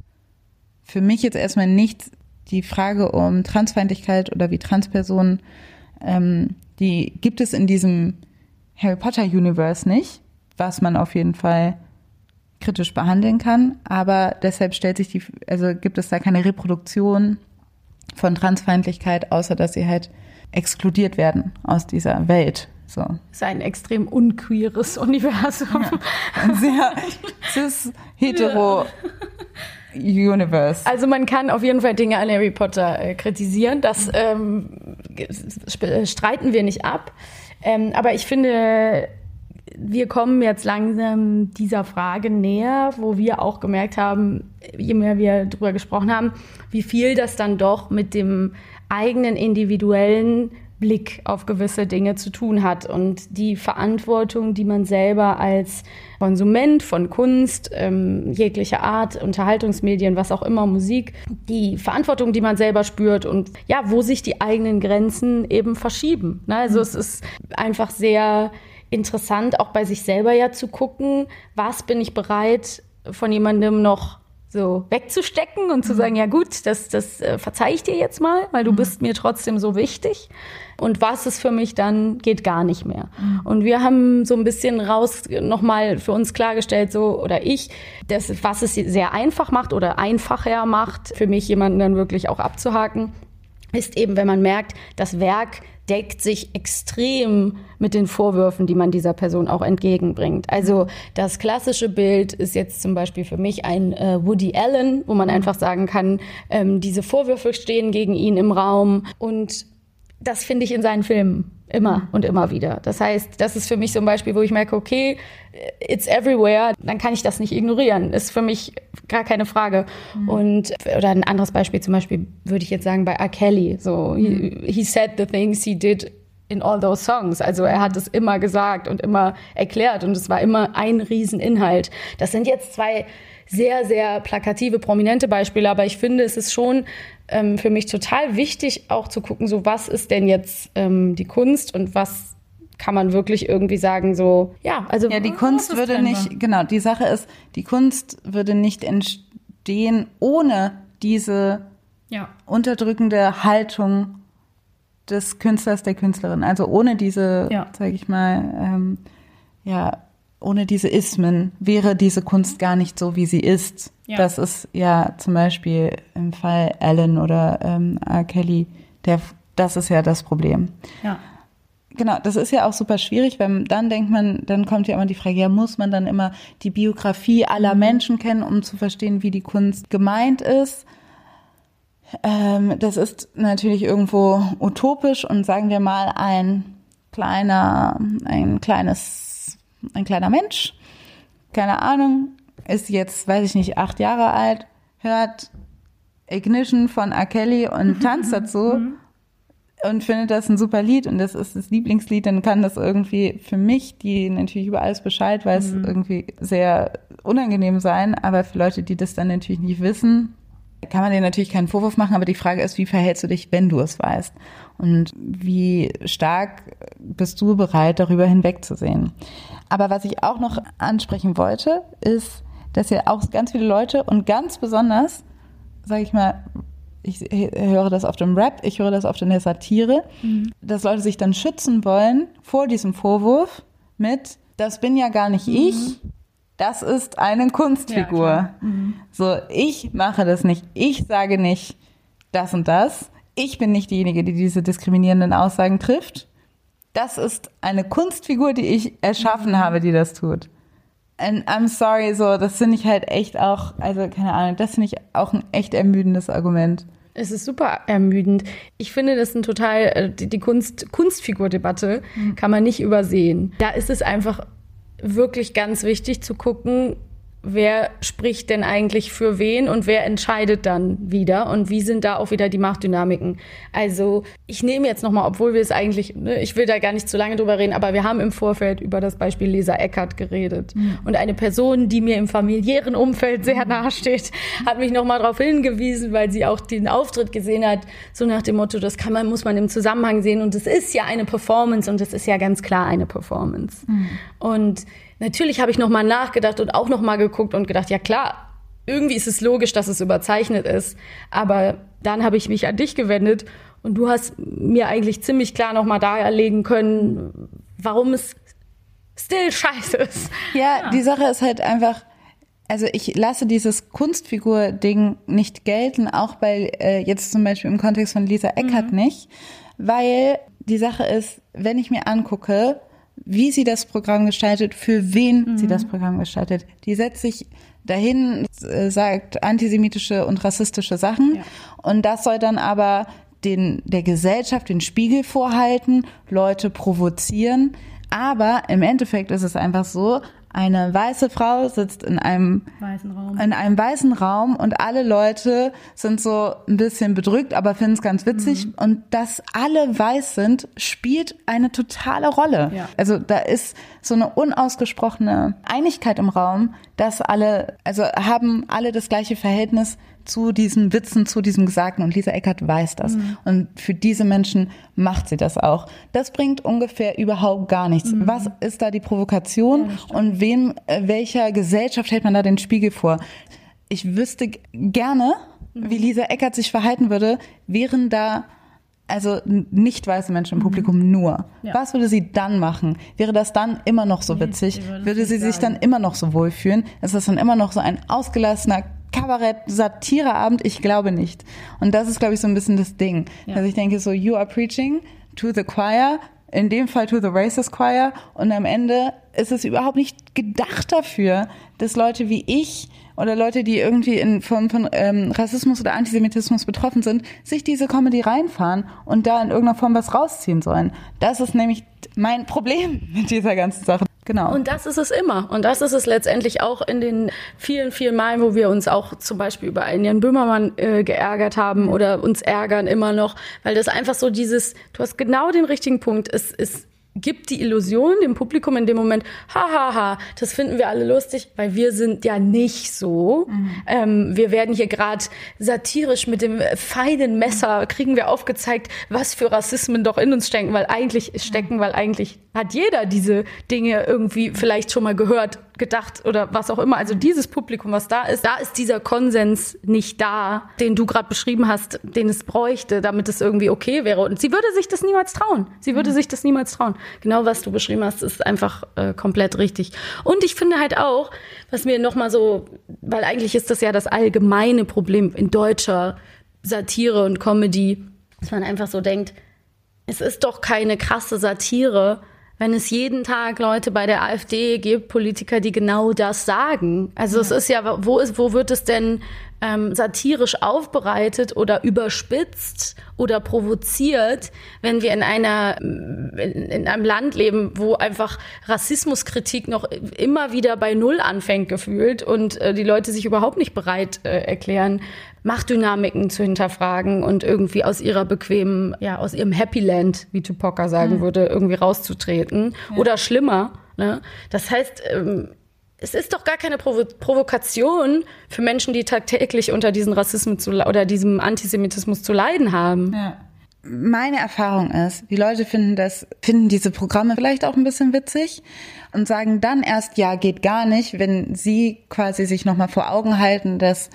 für mich jetzt erstmal nicht die Frage um Transfeindlichkeit oder wie Transpersonen, ähm, die gibt es in diesem Harry Potter Universe nicht, was man auf jeden Fall kritisch behandeln kann, aber deshalb stellt sich die, also gibt es da keine Reproduktion von Transfeindlichkeit, außer dass sie halt exkludiert werden aus dieser Welt. So. Das ist ein extrem unqueeres Universum. Ja. Ein sehr cis-hetero Universe. Also man kann auf jeden Fall Dinge an Harry Potter äh, kritisieren. Das ähm, streiten wir nicht ab. Ähm, aber ich finde, wir kommen jetzt langsam dieser Frage näher, wo wir auch gemerkt haben, je mehr wir darüber gesprochen haben, wie viel das dann doch mit dem eigenen individuellen Blick auf gewisse Dinge zu tun hat und die Verantwortung, die man selber als Konsument von Kunst, ähm, jeglicher Art, Unterhaltungsmedien, was auch immer, Musik, die Verantwortung, die man selber spürt und ja, wo sich die eigenen Grenzen eben verschieben. Ne? Also mhm. es ist einfach sehr interessant, auch bei sich selber ja zu gucken, was bin ich bereit von jemandem noch so wegzustecken und zu mhm. sagen, ja gut, das, das äh, verzeih ich dir jetzt mal, weil du mhm. bist mir trotzdem so wichtig. Und was ist für mich dann, geht gar nicht mehr. Mhm. Und wir haben so ein bisschen raus nochmal für uns klargestellt, so, oder ich, dass, was es sehr einfach macht oder einfacher macht, für mich jemanden dann wirklich auch abzuhaken, ist eben, wenn man merkt, das Werk deckt sich extrem mit den Vorwürfen, die man dieser Person auch entgegenbringt. Also das klassische Bild ist jetzt zum Beispiel für mich ein äh, Woody Allen, wo man einfach sagen kann, ähm, diese Vorwürfe stehen gegen ihn im Raum und das finde ich in seinen Filmen immer und immer wieder. Das heißt, das ist für mich so ein Beispiel, wo ich merke, okay, it's everywhere, dann kann ich das nicht ignorieren. Ist für mich gar keine Frage. Mhm. Und oder ein anderes Beispiel zum Beispiel würde ich jetzt sagen bei R. Kelly. So, mhm. he, he said the things he did in all those songs. Also er hat es immer gesagt und immer erklärt und es war immer ein Rieseninhalt. Das sind jetzt zwei sehr, sehr plakative, prominente Beispiele, aber ich finde, es ist schon ähm, für mich total wichtig, auch zu gucken, so was ist denn jetzt ähm, die Kunst und was kann man wirklich irgendwie sagen, so, ja, also. Ja, die Kunst würde nicht, genau, die Sache ist, die Kunst würde nicht entstehen ohne diese ja. unterdrückende Haltung des Künstlers, der Künstlerin. Also ohne diese, ja. sage ich mal, ähm, ja, ohne diese Ismen wäre diese Kunst gar nicht so, wie sie ist. Ja. Das ist ja zum Beispiel im Fall Alan oder ähm, R. Kelly, der, das ist ja das Problem. Ja. Genau, das ist ja auch super schwierig, weil dann denkt man, dann kommt ja immer die Frage, ja, muss man dann immer die Biografie aller mhm. Menschen kennen, um zu verstehen, wie die Kunst gemeint ist? Ähm, das ist natürlich irgendwo utopisch und sagen wir mal ein kleiner, ein kleines, ein kleiner Mensch, keine Ahnung, ist jetzt, weiß ich nicht, acht Jahre alt, hört Ignition von R. Kelly und tanzt dazu mhm und findet das ein super Lied und das ist das Lieblingslied, dann kann das irgendwie für mich, die natürlich über alles Bescheid weiß, mhm. irgendwie sehr unangenehm sein. Aber für Leute, die das dann natürlich nicht wissen, kann man dir natürlich keinen Vorwurf machen. Aber die Frage ist, wie verhältst du dich, wenn du es weißt? Und wie stark bist du bereit, darüber hinwegzusehen? Aber was ich auch noch ansprechen wollte, ist, dass ja auch ganz viele Leute und ganz besonders, sage ich mal, ich höre das auf dem Rap, ich höre das auf der Satire, mhm. dass Leute sich dann schützen wollen vor diesem Vorwurf mit, das bin ja gar nicht mhm. ich, das ist eine Kunstfigur. Ja, mhm. So, ich mache das nicht. Ich sage nicht das und das. Ich bin nicht diejenige, die diese diskriminierenden Aussagen trifft. Das ist eine Kunstfigur, die ich erschaffen mhm. habe, die das tut. And I'm sorry, so, das finde ich halt echt auch, also keine Ahnung, das finde ich auch ein echt ermüdendes Argument. Es ist super ermüdend. Ich finde, das ist ein total, äh, die, die Kunst, Kunstfigurdebatte mhm. kann man nicht übersehen. Da ist es einfach wirklich ganz wichtig zu gucken, wer spricht denn eigentlich für wen und wer entscheidet dann wieder und wie sind da auch wieder die Machtdynamiken. Also ich nehme jetzt nochmal, obwohl wir es eigentlich, ne, ich will da gar nicht zu lange drüber reden, aber wir haben im Vorfeld über das Beispiel Lisa Eckert geredet. Mhm. Und eine Person, die mir im familiären Umfeld sehr mhm. nahe steht, hat mich nochmal darauf hingewiesen, weil sie auch den Auftritt gesehen hat, so nach dem Motto, das kann man, muss man im Zusammenhang sehen und es ist ja eine Performance und es ist ja ganz klar eine Performance. Mhm. Und natürlich habe ich nochmal nachgedacht und auch nochmal geguckt und gedacht, ja klar, irgendwie ist es logisch, dass es überzeichnet ist. Aber dann habe ich mich an dich gewendet und du hast mir eigentlich ziemlich klar nochmal darlegen können, warum es still scheiße ist. Ja, ja, die Sache ist halt einfach, also ich lasse dieses Kunstfigur-Ding nicht gelten, auch bei äh, jetzt zum Beispiel im Kontext von Lisa Eckert mhm. nicht, weil die Sache ist, wenn ich mir angucke, wie sie das Programm gestaltet, für wen mhm. sie das Programm gestaltet. Die setzt sich dahin, äh, sagt antisemitische und rassistische Sachen ja. und das soll dann aber den, der Gesellschaft den Spiegel vorhalten, Leute provozieren. Aber im Endeffekt ist es einfach so, eine weiße Frau sitzt in einem weißen Raum, in einem weißen Raum und alle Leute sind so ein bisschen bedrückt, aber finden es ganz witzig. Mhm. Und dass alle weiß sind, spielt eine totale Rolle. Ja. Also da ist so eine unausgesprochene Einigkeit im Raum, dass alle, also haben alle das gleiche Verhältnis zu diesen Witzen, zu diesem Gesagten. Und Lisa Eckert weiß das. Mhm. Und für diese Menschen macht sie das auch. Das bringt ungefähr überhaupt gar nichts. Mhm. Was ist da die Provokation ja, und wem, äh, welcher Gesellschaft hält man da den Spiegel vor? Ich wüsste gerne, mhm. wie Lisa Eckert sich verhalten würde, wären da also nicht weiße Menschen im mhm. Publikum mhm. nur. Ja. Was würde sie dann machen? Wäre das dann immer noch so witzig? Nee, würde, würde sie sich dann immer noch so wohlfühlen? Ist das dann immer noch so ein ausgelassener Kabarett-Satireabend? Ich glaube nicht. Und das ist, glaube ich, so ein bisschen das Ding. Ja. Also ich denke so, you are preaching to the choir, in dem Fall to the racist choir. Und am Ende ist es überhaupt nicht gedacht dafür, dass Leute wie ich oder Leute, die irgendwie in, von, von ähm, Rassismus oder Antisemitismus betroffen sind, sich diese Comedy reinfahren und da in irgendeiner Form was rausziehen sollen. Das ist nämlich mein Problem mit dieser ganzen Sache. Genau. Und das ist es immer. Und das ist es letztendlich auch in den vielen, vielen Malen, wo wir uns auch zum Beispiel über einen Jan Böhmermann äh, geärgert haben oder uns ärgern immer noch, weil das einfach so dieses, du hast genau den richtigen Punkt, es ist gibt die Illusion dem Publikum in dem Moment, hahaha, ha, ha, das finden wir alle lustig, weil wir sind ja nicht so. Mhm. Ähm, wir werden hier gerade satirisch mit dem feinen Messer, kriegen wir aufgezeigt, was für Rassismen doch in uns stecken, weil eigentlich stecken, weil eigentlich hat jeder diese Dinge irgendwie vielleicht schon mal gehört, gedacht oder was auch immer. Also dieses Publikum, was da ist, da ist dieser Konsens nicht da, den du gerade beschrieben hast, den es bräuchte, damit es irgendwie okay wäre. Und sie würde sich das niemals trauen. Sie würde mhm. sich das niemals trauen. Genau was du beschrieben hast, ist einfach äh, komplett richtig. Und ich finde halt auch, was mir nochmal so, weil eigentlich ist das ja das allgemeine Problem in deutscher Satire und Comedy, dass man einfach so denkt, es ist doch keine krasse Satire, wenn es jeden Tag Leute bei der AfD gibt, Politiker, die genau das sagen. Also ja. es ist ja, wo ist, wo wird es denn ähm, satirisch aufbereitet oder überspitzt oder provoziert, wenn wir in einer in, in, einem Land leben, wo einfach Rassismuskritik noch immer wieder bei Null anfängt gefühlt und äh, die Leute sich überhaupt nicht bereit äh, erklären, Machtdynamiken zu hinterfragen und irgendwie aus ihrer bequemen, ja, aus ihrem Happy Land, wie Tupoka sagen mhm. würde, irgendwie rauszutreten. Ja. Oder schlimmer. Ne? Das heißt, ähm, es ist doch gar keine Provo Provokation für Menschen, die tagtäglich unter diesem Rassismus zu, oder diesem Antisemitismus zu leiden haben. Ja. Meine Erfahrung ist, die Leute finden das, finden diese Programme vielleicht auch ein bisschen witzig und sagen dann erst, ja, geht gar nicht, wenn sie quasi sich nochmal vor Augen halten, dass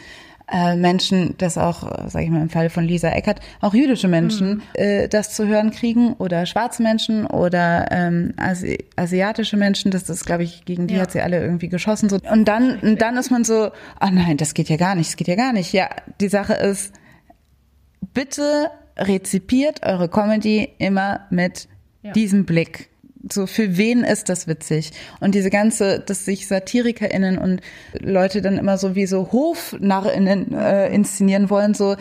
äh, Menschen, das auch, sage ich mal im Fall von Lisa Eckert, auch jüdische Menschen mhm. äh, das zu hören kriegen oder schwarze Menschen oder ähm, Asi asiatische Menschen, das ist, glaube ich, gegen die ja. hat sie alle irgendwie geschossen. So. Und dann, und dann ist man so, ah oh nein, das geht ja gar nicht, das geht ja gar nicht. Ja, die Sache ist, bitte rezipiert eure Comedy immer mit ja. diesem Blick so für wen ist das witzig? Und diese ganze, dass sich SatirikerInnen und Leute dann immer so wie so HofnarrInnen äh, inszenieren wollen, so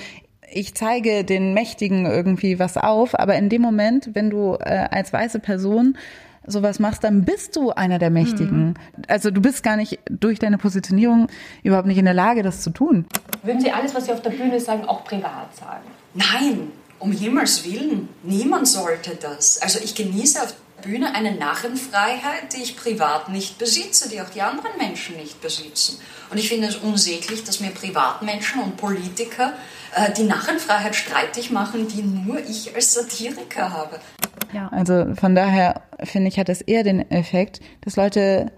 ich zeige den Mächtigen irgendwie was auf, aber in dem Moment, wenn du äh, als weiße Person sowas machst, dann bist du einer der Mächtigen. Mhm. Also du bist gar nicht durch deine Positionierung überhaupt nicht in der Lage, das zu tun. Würden Sie alles, was Sie auf der Bühne sagen, auch privat sagen? Nein, um Himmels Willen. Niemand sollte das. Also ich genieße auf Bühne eine Narrenfreiheit, die ich privat nicht besitze, die auch die anderen Menschen nicht besitzen. Und ich finde es unsäglich, dass mir Privatmenschen und Politiker äh, die Narrenfreiheit streitig machen, die nur ich als Satiriker habe. Ja. Also von daher finde ich, hat es eher den Effekt, dass Leute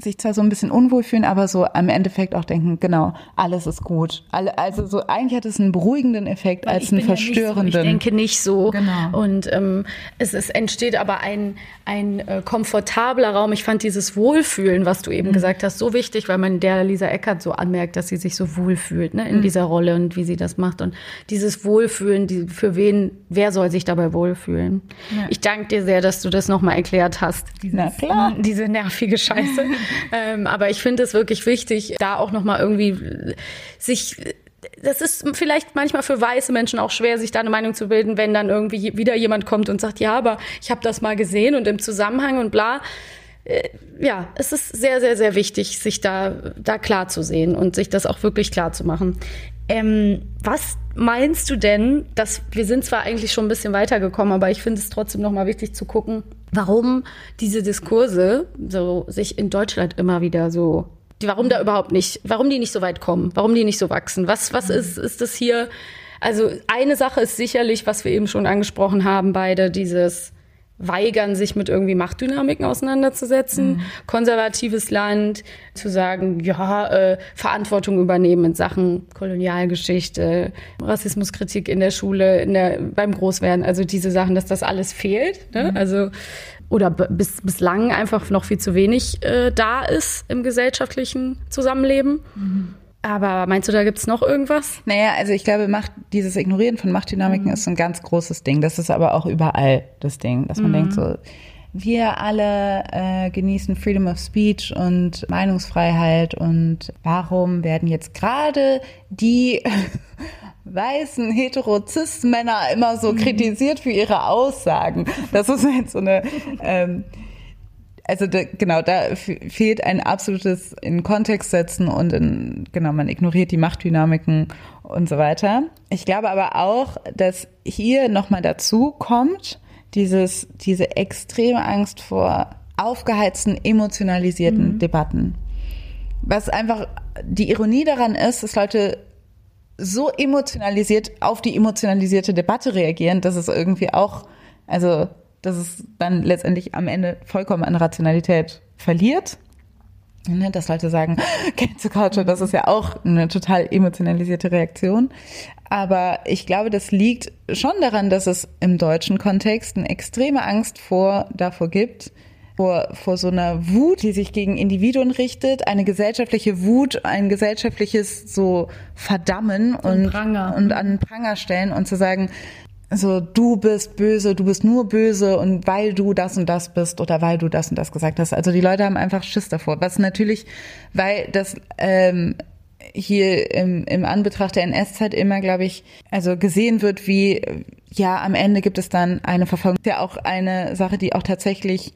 sich zwar so ein bisschen unwohl fühlen, aber so am Endeffekt auch denken, genau, alles ist gut. Also so eigentlich hat es einen beruhigenden Effekt Weil als einen verstörenden. Ja so, ich denke nicht so. Genau. Und ähm, es, es entsteht aber ein, ein äh, komfortabler Raum. Ich fand dieses Wohlfühlen, was du eben mhm. gesagt hast, so wichtig, weil man der Lisa Eckert so anmerkt, dass sie sich so wohlfühlt ne, in mhm. dieser Rolle und wie sie das macht. Und dieses Wohlfühlen, die, für wen, wer soll sich dabei wohlfühlen? Ja. Ich danke dir sehr, dass du das nochmal erklärt hast. Dieses, Na klar. Diese nervige Scheiße. ähm, aber ich finde es wirklich wichtig, da auch nochmal irgendwie sich das ist vielleicht manchmal für weiße Menschen auch schwer, sich da eine Meinung zu bilden, wenn dann irgendwie wieder jemand kommt und sagt, ja, aber ich habe das mal gesehen und im Zusammenhang und bla. Äh, ja, es ist sehr, sehr, sehr wichtig, sich da, da klar zu sehen und sich das auch wirklich klar zu machen. Ähm, was meinst du denn, dass wir sind zwar eigentlich schon ein bisschen weitergekommen, aber ich finde es trotzdem nochmal wichtig zu gucken, warum diese Diskurse so sich in Deutschland immer wieder so, warum da überhaupt nicht, warum die nicht so weit kommen, warum die nicht so wachsen. Was, was ist, ist das hier? Also eine Sache ist sicherlich, was wir eben schon angesprochen haben, beide, dieses weigern, sich mit irgendwie Machtdynamiken auseinanderzusetzen. Mhm. Konservatives Land, zu sagen, ja, äh, Verantwortung übernehmen in Sachen Kolonialgeschichte, Rassismuskritik in der Schule, in der, beim Großwerden, also diese Sachen, dass das alles fehlt. Ne? Mhm. Also oder bis, bislang einfach noch viel zu wenig äh, da ist im gesellschaftlichen Zusammenleben. Mhm. Aber meinst du, da gibt's noch irgendwas? Naja, also ich glaube, Macht, dieses Ignorieren von Machtdynamiken mhm. ist ein ganz großes Ding. Das ist aber auch überall das Ding, dass man mhm. denkt so, wir alle äh, genießen Freedom of Speech und Meinungsfreiheit und warum werden jetzt gerade die weißen Heterozis-Männer immer so mhm. kritisiert für ihre Aussagen? Das ist halt so eine ähm, also da, genau, da fehlt ein absolutes in Kontext setzen und in, genau, man ignoriert die Machtdynamiken und so weiter. Ich glaube aber auch, dass hier nochmal dazu kommt, dieses, diese extreme Angst vor aufgeheizten, emotionalisierten mhm. Debatten. Was einfach die Ironie daran ist, dass Leute so emotionalisiert auf die emotionalisierte Debatte reagieren, dass es irgendwie auch, also dass es dann letztendlich am Ende vollkommen an Rationalität verliert. ne, dass Leute sagen, Cancel Culture, das ist ja auch eine total emotionalisierte Reaktion. Aber ich glaube, das liegt schon daran, dass es im deutschen Kontext eine extreme Angst vor, davor gibt, vor, vor so einer Wut, die sich gegen Individuen richtet, eine gesellschaftliche Wut, ein gesellschaftliches so Verdammen und, und an Pranger stellen und zu sagen, so du bist böse, du bist nur böse und weil du das und das bist oder weil du das und das gesagt hast. Also die Leute haben einfach Schiss davor. Was natürlich, weil das ähm, hier im, im Anbetracht der NS-Zeit immer, glaube ich, also gesehen wird, wie ja am Ende gibt es dann eine Verfolgung. Ist ja auch eine Sache, die auch tatsächlich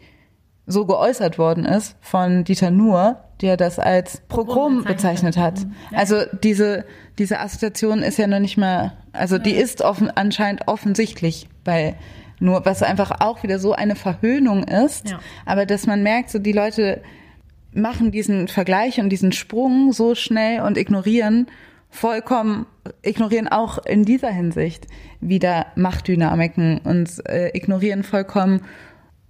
so geäußert worden ist von Dieter Nuhr, der das als Pogrom bezeichnet hat. Also diese, diese Assoziation ist ja noch nicht mal, also die ist offen, anscheinend offensichtlich bei nur, was einfach auch wieder so eine Verhöhnung ist, Ja. aber dass man merkt, so die Leute machen diesen Vergleich und diesen Sprung so schnell und ignorieren vollkommen, ignorieren auch in dieser Hinsicht wieder Machtdynamiken und äh, ignorieren vollkommen,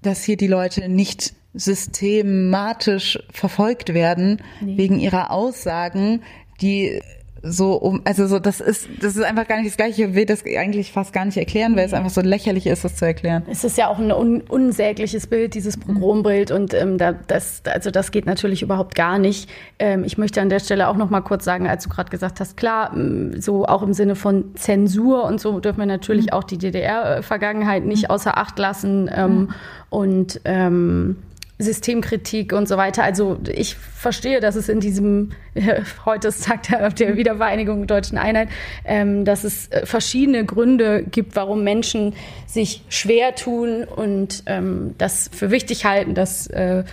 dass hier die Leute nicht systematisch verfolgt werden wegen ihrer Aussagen, die so um, also so, das ist, das ist einfach gar nicht das Gleiche. Ich will das eigentlich fast gar nicht erklären, weil es einfach so lächerlich ist, das zu erklären. Es ist ja auch ein un unsägliches Bild, dieses Pogrombild und ähm, da, das, also das geht natürlich überhaupt gar nicht. Ähm, ich möchte an der Stelle auch noch mal kurz sagen, als du gerade gesagt hast, klar, so auch im Sinne von Zensur und so dürfen wir natürlich auch die DDR-Vergangenheit nicht außer Acht lassen ähm, und ähm, Systemkritik und so weiter. Also ich verstehe, dass es in diesem, heute ist Tag der, der Wiedervereinigung der deutschen Einheit, ähm, dass es äh, verschiedene Gründe gibt, warum Menschen sich schwer tun und ähm, das für wichtig halten, dass äh,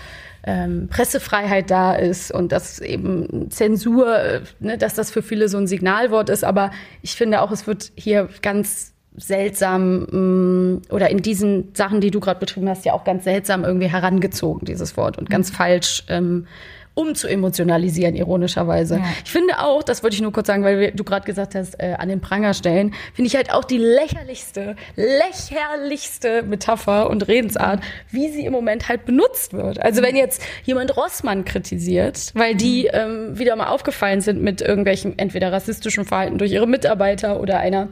ähm, Pressefreiheit da ist und dass eben Zensur, äh, ne, dass das für viele so ein Signalwort ist. Aber ich finde auch, es wird hier ganz seltsam mh, oder in diesen Sachen, die du gerade beschrieben hast, ja auch ganz seltsam irgendwie herangezogen, dieses Wort, und ganz falsch. Ähm, um zu emotionalisieren, ironischerweise. Ich finde auch, das wollte ich nur kurz sagen, weil wir, du gerade gesagt hast, äh, an den Pranger stellen, finde ich halt auch die lächerlichste, lächerlichste Metapher und Redensart, wie sie im Moment halt benutzt wird. Also wenn jetzt jemand Rossmann kritisiert, weil die ähm, wieder mal aufgefallen sind mit irgendwelchen entweder rassistischen Verhalten durch ihre Mitarbeiter oder einer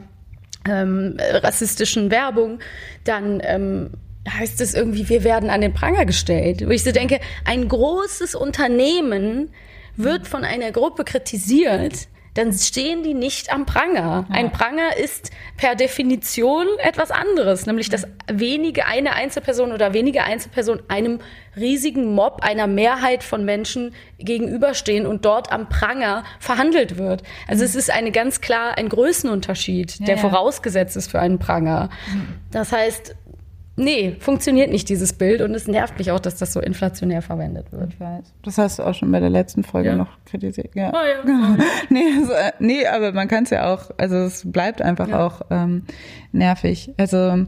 ähm, rassistischen Werbung, dann ähm, heißt es irgendwie, wir werden an den Pranger gestellt. Wo ich so denke, ein großes Unternehmen wird von einer Gruppe kritisiert, dann stehen die nicht am Pranger. Ein Pranger ist per Definition etwas anderes, nämlich dass wenige eine Einzelperson oder wenige Einzelpersonen einem riesigen Mob einer Mehrheit von Menschen gegenüberstehen und dort am Pranger verhandelt wird. Also es ist eine ganz klar ein Größenunterschied, der ja. vorausgesetzt ist für einen Pranger. Das heißt, nee, funktioniert nicht dieses Bild und es nervt mich auch, dass das so inflationär verwendet wird. Ich weiß. Das hast du auch schon bei der letzten Folge Ja. noch kritisiert. Ja. Oh ja, nee, also, nee, aber man kann es ja auch, also es bleibt einfach auch ähm, nervig. Also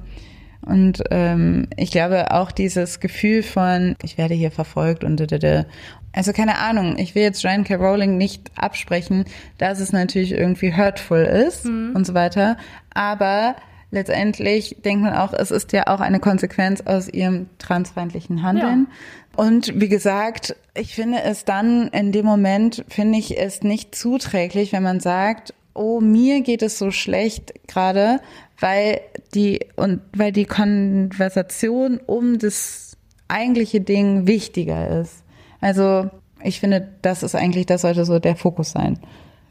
und ähm, ich glaube auch dieses Gefühl von, ich werde hier verfolgt und ddd. Also keine Ahnung, ich will jetzt Joanne K. Rowling nicht absprechen, dass es natürlich irgendwie hurtful ist und so weiter. Aber letztendlich denkt man auch, es ist ja auch eine Konsequenz aus ihrem transfeindlichen Handeln. Und wie gesagt, ich finde es dann in dem Moment, finde ich es nicht zuträglich, wenn man sagt, oh, mir geht es so schlecht gerade, weil die, und weil die Konversation um das eigentliche Ding wichtiger ist. Also, ich finde, das ist eigentlich, das sollte so der Fokus sein.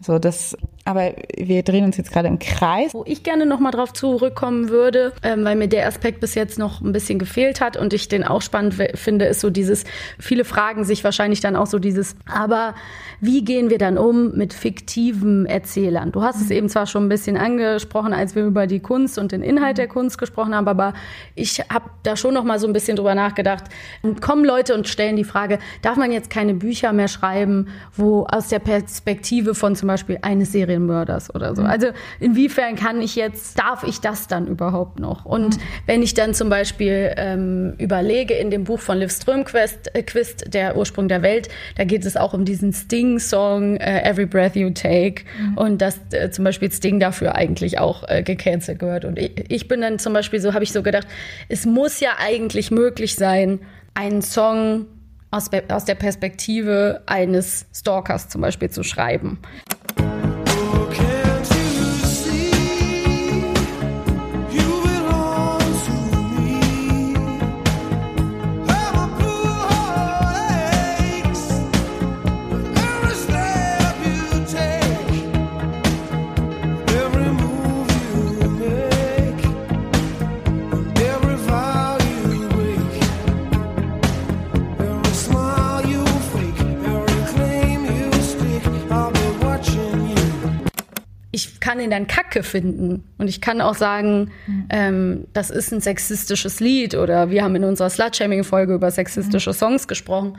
So, das, aber wir drehen uns jetzt gerade im Kreis. Wo ich gerne noch mal drauf zurückkommen würde, ähm, weil mir der Aspekt bis jetzt noch ein bisschen gefehlt hat und ich den auch spannend finde, ist so dieses, viele fragen sich wahrscheinlich dann auch so dieses, aber wie gehen wir dann um mit fiktiven Erzählern? Du hast es eben zwar schon ein bisschen angesprochen, als wir über die Kunst und den Inhalt der Kunst gesprochen haben, aber ich habe da schon noch mal so ein bisschen drüber nachgedacht. Und kommen Leute und stellen die Frage, darf man jetzt keine Bücher mehr schreiben, wo aus der Perspektive von zum Beispiel eines Serienmörders oder so. Also inwiefern kann ich jetzt, darf ich das dann überhaupt noch? Und wenn ich dann zum Beispiel ähm, überlege, in dem Buch von Liv Strömquist, äh, Quist, Der Ursprung der Welt, da geht es auch um diesen Sting-Song äh, Every Breath You Take und dass äh, zum Beispiel Sting dafür eigentlich auch äh, gecancelt gehört. Und ich, ich bin dann zum Beispiel so, habe ich so gedacht, es muss ja eigentlich möglich sein, einen Song aus, aus der Perspektive eines Stalkers zum Beispiel zu schreiben. Kann ihn dann kacke finden. Und ich kann auch sagen, mhm. ähm, das ist ein sexistisches Lied oder wir haben in unserer Slut-Shaming-Folge über sexistische mhm. Songs gesprochen.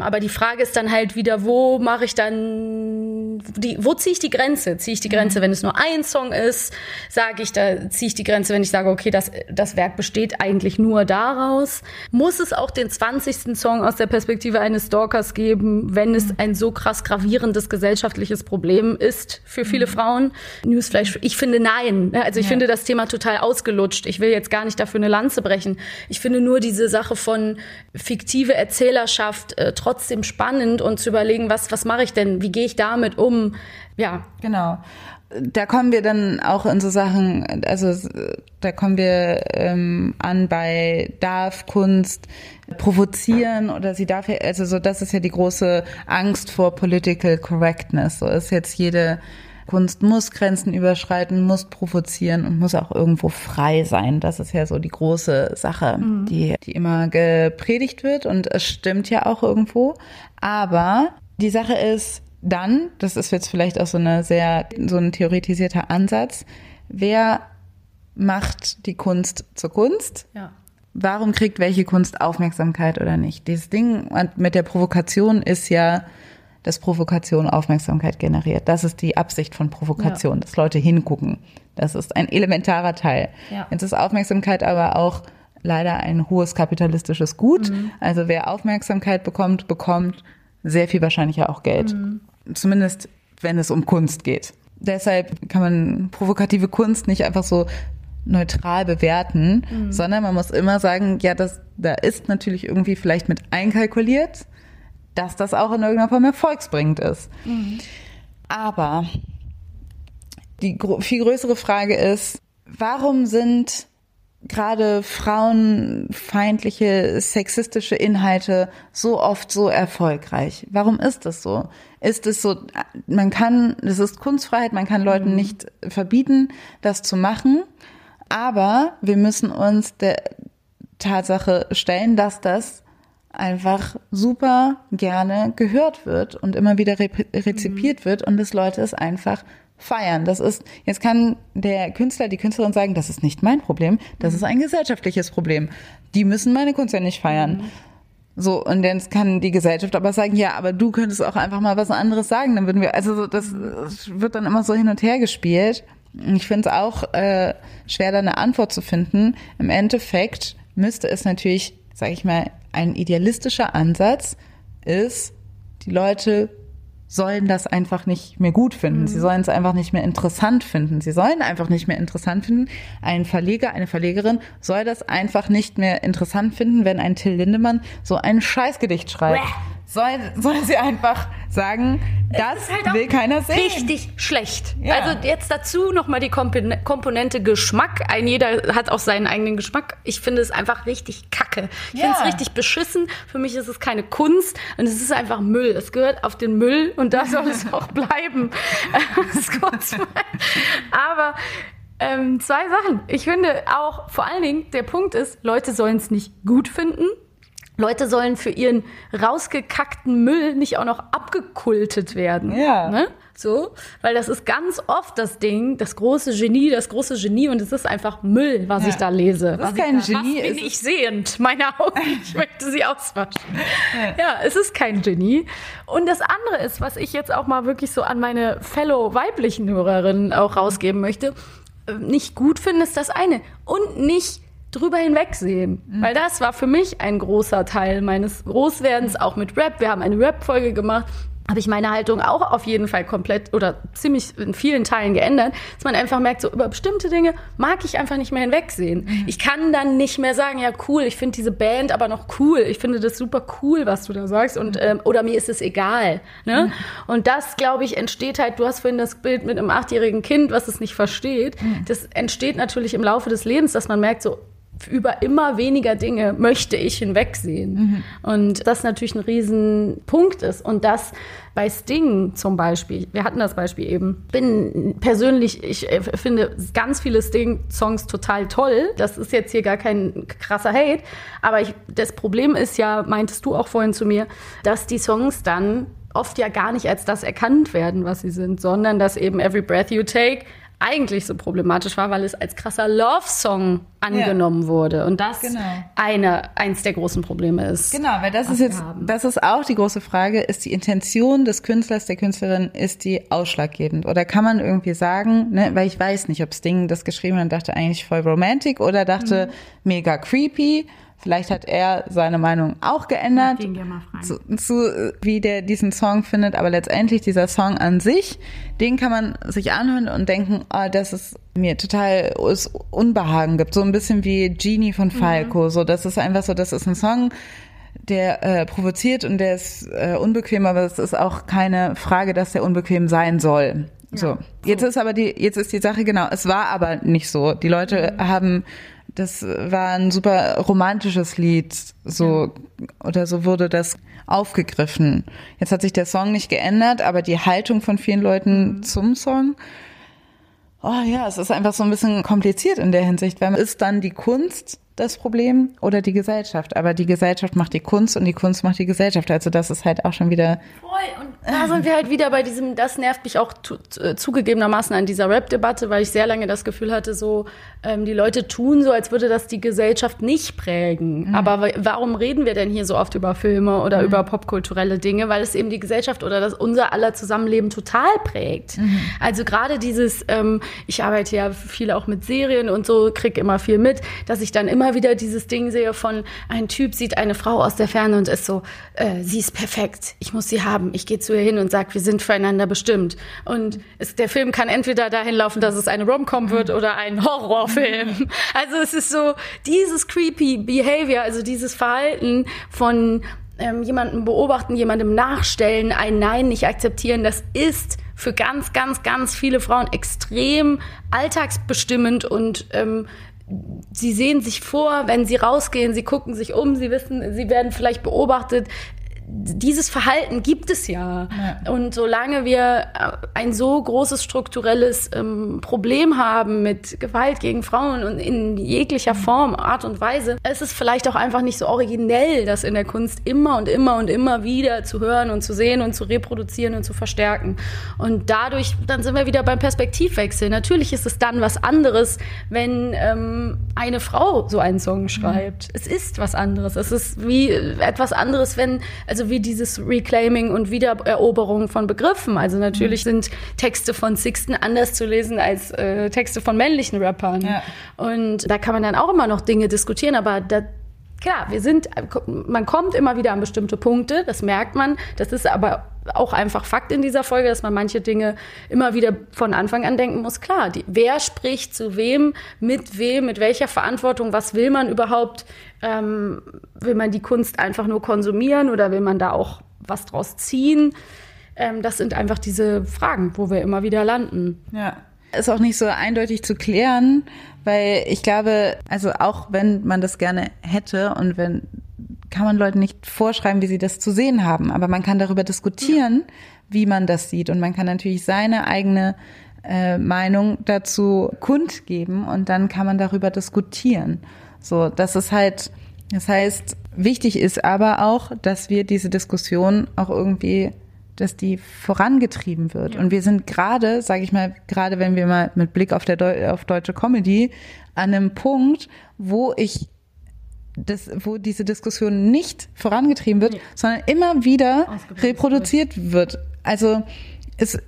Aber die Frage ist dann halt wieder, wo mache ich dann, die, wo ziehe ich die Grenze? Ziehe ich die Grenze, mhm. wenn es nur ein Song ist? Sage ich, da ziehe ich die Grenze, wenn ich sage, okay, das, das Werk besteht eigentlich nur daraus? Muss es auch den 20. Song aus der Perspektive eines Stalkers geben, wenn es mhm. ein so krass gravierendes gesellschaftliches Problem ist für viele mhm. Frauen? Newsflash, ich finde nein. Also ich ja. finde das Thema total ausgelutscht. Ich will jetzt gar nicht dafür eine Lanze brechen. Ich finde nur diese Sache von fiktive Erzählerschaft, äh, trotzdem spannend und zu überlegen, was, was mache ich denn? Wie gehe ich damit um? Ja. Genau. Da kommen wir dann auch in so Sachen, also da kommen wir ähm, an bei darf Kunst provozieren oder sie darf also so das ist ja die große Angst vor Political Correctness. So ist jetzt jede Kunst muss Grenzen überschreiten, muss provozieren und muss auch irgendwo frei sein. Das ist ja so die große Sache, mhm. die, die immer gepredigt wird und es stimmt ja auch irgendwo. Aber die Sache ist dann, das ist jetzt vielleicht auch so eine sehr, so ein theoretisierter Ansatz, wer macht die Kunst zur Kunst? Ja. Warum kriegt welche Kunst Aufmerksamkeit oder nicht? Dieses Ding mit der Provokation ist ja, dass Provokation Aufmerksamkeit generiert. Das ist die Absicht von Provokation, ja. dass Leute hingucken. Das ist ein elementarer Teil. Ja. Jetzt ist Aufmerksamkeit aber auch leider ein hohes kapitalistisches Gut. Mhm. Also wer Aufmerksamkeit bekommt, bekommt sehr viel wahrscheinlicher auch Geld. Mhm. Zumindest wenn es um Kunst geht. Deshalb kann man provokative Kunst nicht einfach so neutral bewerten, mhm. sondern man muss immer sagen, ja, das, da ist natürlich irgendwie vielleicht mit einkalkuliert dass das auch in irgendeiner Form erfolgsbringend ist. Mhm. Aber die viel größere Frage ist, warum sind gerade frauenfeindliche, sexistische Inhalte so oft so erfolgreich? Warum ist das so? Ist es so, man kann, das ist Kunstfreiheit, man kann Leuten mhm. nicht verbieten, das zu machen, aber wir müssen uns der Tatsache stellen, dass das einfach super gerne gehört wird und immer wieder re rezipiert mhm. wird und dass Leute es einfach feiern. Das ist, jetzt kann der Künstler, die Künstlerin sagen, das ist nicht mein Problem, das mhm. ist ein gesellschaftliches Problem. Die müssen meine Kunst ja nicht feiern. Mhm. So, und dann kann die Gesellschaft aber sagen, ja, aber du könntest auch einfach mal was anderes sagen, dann würden wir, also das, das wird dann immer so hin und her gespielt. Ich finde es auch äh, schwer, da eine Antwort zu finden. Im Endeffekt müsste es natürlich, sage ich mal, ein idealistischer Ansatz ist, die Leute sollen das einfach nicht mehr gut finden. Mhm. Sie sollen es einfach nicht mehr interessant finden. Sie sollen einfach nicht mehr interessant finden. Ein Verleger, eine Verlegerin soll das einfach nicht mehr interessant finden, wenn ein Till Lindemann so ein Scheißgedicht schreibt. Bäh soll, soll sie einfach sagen, das halt will keiner sehen. Richtig schlecht. Ja. Also jetzt dazu nochmal die Komponente Geschmack. Ein jeder hat auch seinen eigenen Geschmack. Ich finde es einfach richtig kacke. Ich ja. finde es richtig beschissen. Für mich ist es keine Kunst und es ist einfach Müll. Es gehört auf den Müll und da soll es auch bleiben. Aber ähm, zwei Sachen. Ich finde auch, vor allen Dingen, der Punkt ist, Leute sollen es nicht gut finden Leute sollen für ihren rausgekackten Müll nicht auch noch abgekultet werden. Ja. Ne? So, weil das ist ganz oft das Ding, das große Genie, das große Genie und es ist einfach Müll, was ja. ich da lese. Das ist kein ich da, Genie. Was bin ich sehend? Meine Augen, ich möchte sie auswaschen. Ja. ja, es ist kein Genie. Und das andere ist, was ich jetzt auch mal wirklich so an meine fellow weiblichen Hörerinnen auch rausgeben möchte, äh, nicht gut finden ist das eine und nicht drüber hinwegsehen. Mhm. Weil das war für mich ein großer Teil meines Großwerdens, auch mit Rap. Wir haben eine Rap-Folge gemacht. habe ich meine Haltung auch auf jeden Fall komplett oder ziemlich in vielen Teilen geändert, dass man einfach merkt, so über bestimmte Dinge mag ich einfach nicht mehr hinwegsehen. Mhm. Ich kann dann nicht mehr sagen, ja cool, ich finde diese Band aber noch cool, ich finde das super cool, was du da sagst und ähm, oder mir ist es egal. Ne? Mhm. Und das, glaube ich, entsteht halt. Du hast vorhin das Bild mit einem achtjährigen Kind, was es nicht versteht. Mhm. Das entsteht natürlich im Laufe des Lebens, dass man merkt, so über immer weniger Dinge möchte ich hinwegsehen. Mhm. Und das natürlich ein Riesenpunkt ist. Und das bei Sting zum Beispiel, wir hatten das Beispiel eben, bin persönlich, ich äh, finde ganz viele Sting-Songs total toll. Das ist jetzt hier gar kein krasser Hate. Aber ich, das Problem ist ja, meintest du auch vorhin zu mir, dass die Songs dann oft ja gar nicht als das erkannt werden, was sie sind, sondern dass eben Every Breath You Take eigentlich so problematisch war, weil es als krasser Love-Song angenommen ja. wurde. Und das genau. eine, eins der großen Probleme ist. Genau, weil das ist jetzt, das ist auch die große Frage, ist die Intention des Künstlers, der Künstlerin, ist die ausschlaggebend? Oder kann man irgendwie sagen, ne, weil ich weiß nicht, ob Sting das geschrieben hat und dachte eigentlich voll romantic oder dachte mhm. mega creepy Vielleicht hat er seine Meinung auch geändert, zu, zu, wie der diesen Song findet. Aber letztendlich dieser Song an sich, den kann man sich anhören und denken, oh, das ist mir total Unbehagen gibt. So ein bisschen wie Genie von mhm. Falco. Mhm. So, das ist einfach so, das ist ein Song, der äh, provoziert und der ist äh, unbequem, aber es ist auch keine Frage, dass der unbequem sein soll. Ja, so. Jetzt ist aber die, jetzt ist die Sache genau, es war aber nicht so. Die Leute mhm. haben das war ein super romantisches Lied, so oder so wurde das aufgegriffen. Jetzt hat sich der Song nicht geändert, aber die Haltung von vielen Leuten mhm. zum Song. Oh ja, es ist einfach so ein bisschen kompliziert in der Hinsicht. Weil ist dann die Kunst das Problem oder die Gesellschaft. Aber die Gesellschaft macht die Kunst und die Kunst macht die Gesellschaft. Also das ist halt auch schon wieder. Voll. Und da sind wir halt wieder bei diesem, das nervt mich auch äh, zugegebenermaßen an dieser Rap-Debatte, weil ich sehr lange das Gefühl hatte, so, ähm, die Leute tun so, als würde das die Gesellschaft nicht prägen. Mhm. Aber warum reden wir denn hier so oft über Filme oder mhm. über popkulturelle Dinge? Weil es eben die Gesellschaft oder das unser aller Zusammenleben total prägt. Mhm. Also gerade dieses, ähm, ich arbeite ja viel auch mit Serien und so, krieg immer viel mit, dass ich dann immer immer wieder dieses Ding sehe von ein Typ sieht eine Frau aus der Ferne und ist so, äh, sie ist perfekt, ich muss sie haben. Ich gehe zu ihr hin und sage, wir sind füreinander bestimmt. Und es, der Film kann entweder dahin laufen, dass es eine Rom-Com wird oder ein Horrorfilm. Also es ist so dieses creepy Behavior, also dieses Verhalten von ähm, jemanden beobachten, jemandem nachstellen, ein Nein nicht akzeptieren, das ist für ganz, ganz, ganz viele Frauen extrem alltagsbestimmend und ähm, sie sehen sich vor, wenn sie rausgehen, sie gucken sich um, sie wissen, sie werden vielleicht beobachtet dieses Verhalten gibt es ja. ja. Und solange wir äh, ein so großes strukturelles ähm, Problem haben mit Gewalt gegen Frauen und in jeglicher mhm. Form, Art und Weise, ist es vielleicht auch einfach nicht so originell, das in der Kunst immer und immer und immer wieder zu hören und zu sehen und zu reproduzieren und zu verstärken. Und dadurch, dann sind wir wieder beim Perspektivwechsel. Natürlich ist es dann was anderes, wenn ähm, eine Frau so einen Song schreibt. Mhm. Es ist was anderes. Es ist wie etwas anderes, wenn also wie dieses Reclaiming und Wiedereroberung von Begriffen. Also natürlich mhm. sind Texte von Sixten anders zu lesen als äh, Texte von männlichen Rappern. Ja. Und da kann man dann auch immer noch Dinge diskutieren, aber da, klar, wir sind, man kommt immer wieder an bestimmte Punkte, das merkt man. Das ist aber auch einfach Fakt in dieser Folge, dass man manche Dinge immer wieder von Anfang an denken muss. Klar, die, wer spricht zu wem, mit wem, mit welcher Verantwortung, was will man überhaupt? Ähm, will man die Kunst einfach nur konsumieren oder will man da auch was draus ziehen? Ähm, das sind einfach diese Fragen, wo wir immer wieder landen. Ja. Ist auch nicht so eindeutig zu klären, weil ich glaube, also auch wenn man das gerne hätte und wenn kann man Leuten nicht vorschreiben, wie sie das zu sehen haben, aber man kann darüber diskutieren, wie man das sieht. Und man kann natürlich seine eigene äh, Meinung dazu kundgeben. Und dann kann man darüber diskutieren. So, das ist halt, das heißt, wichtig ist aber auch, dass wir diese Diskussion auch irgendwie, dass die vorangetrieben wird. Und wir sind gerade, sage ich mal, gerade wenn wir mal mit Blick auf der Deu auf deutsche Comedy an einem Punkt, wo ich das, wo diese Diskussion nicht vorangetrieben wird, nee. sondern immer wieder reproduziert wird. Also es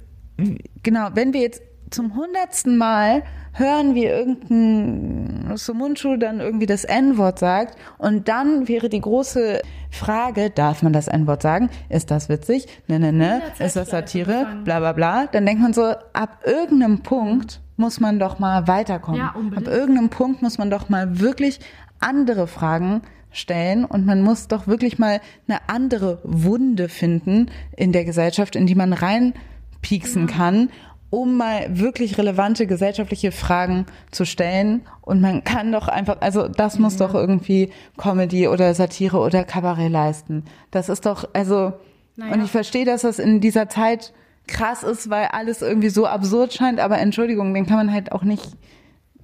genau, wenn wir jetzt zum hundertsten Mal hören, wie irgendein Sumunchu dann irgendwie das N-Wort sagt und dann wäre die große Frage, darf man das N-Wort sagen? Ist das witzig? Ne, ne, ne? Ist das Satire? Bla, bla, bla. Dann denkt man so, ab irgendeinem Punkt muss man doch mal weiterkommen. Ja, ab irgendeinem Punkt muss man doch mal wirklich andere Fragen stellen und man muss doch wirklich mal eine andere Wunde finden in der Gesellschaft, in die man reinpieksen kann, um mal wirklich relevante gesellschaftliche Fragen zu stellen. Und man kann doch einfach, also das muss doch irgendwie Comedy oder Satire oder Kabarett leisten. Das ist doch, also, und ich verstehe, dass das in dieser Zeit krass ist, weil alles irgendwie so absurd scheint, aber Entschuldigung, den kann man halt auch nicht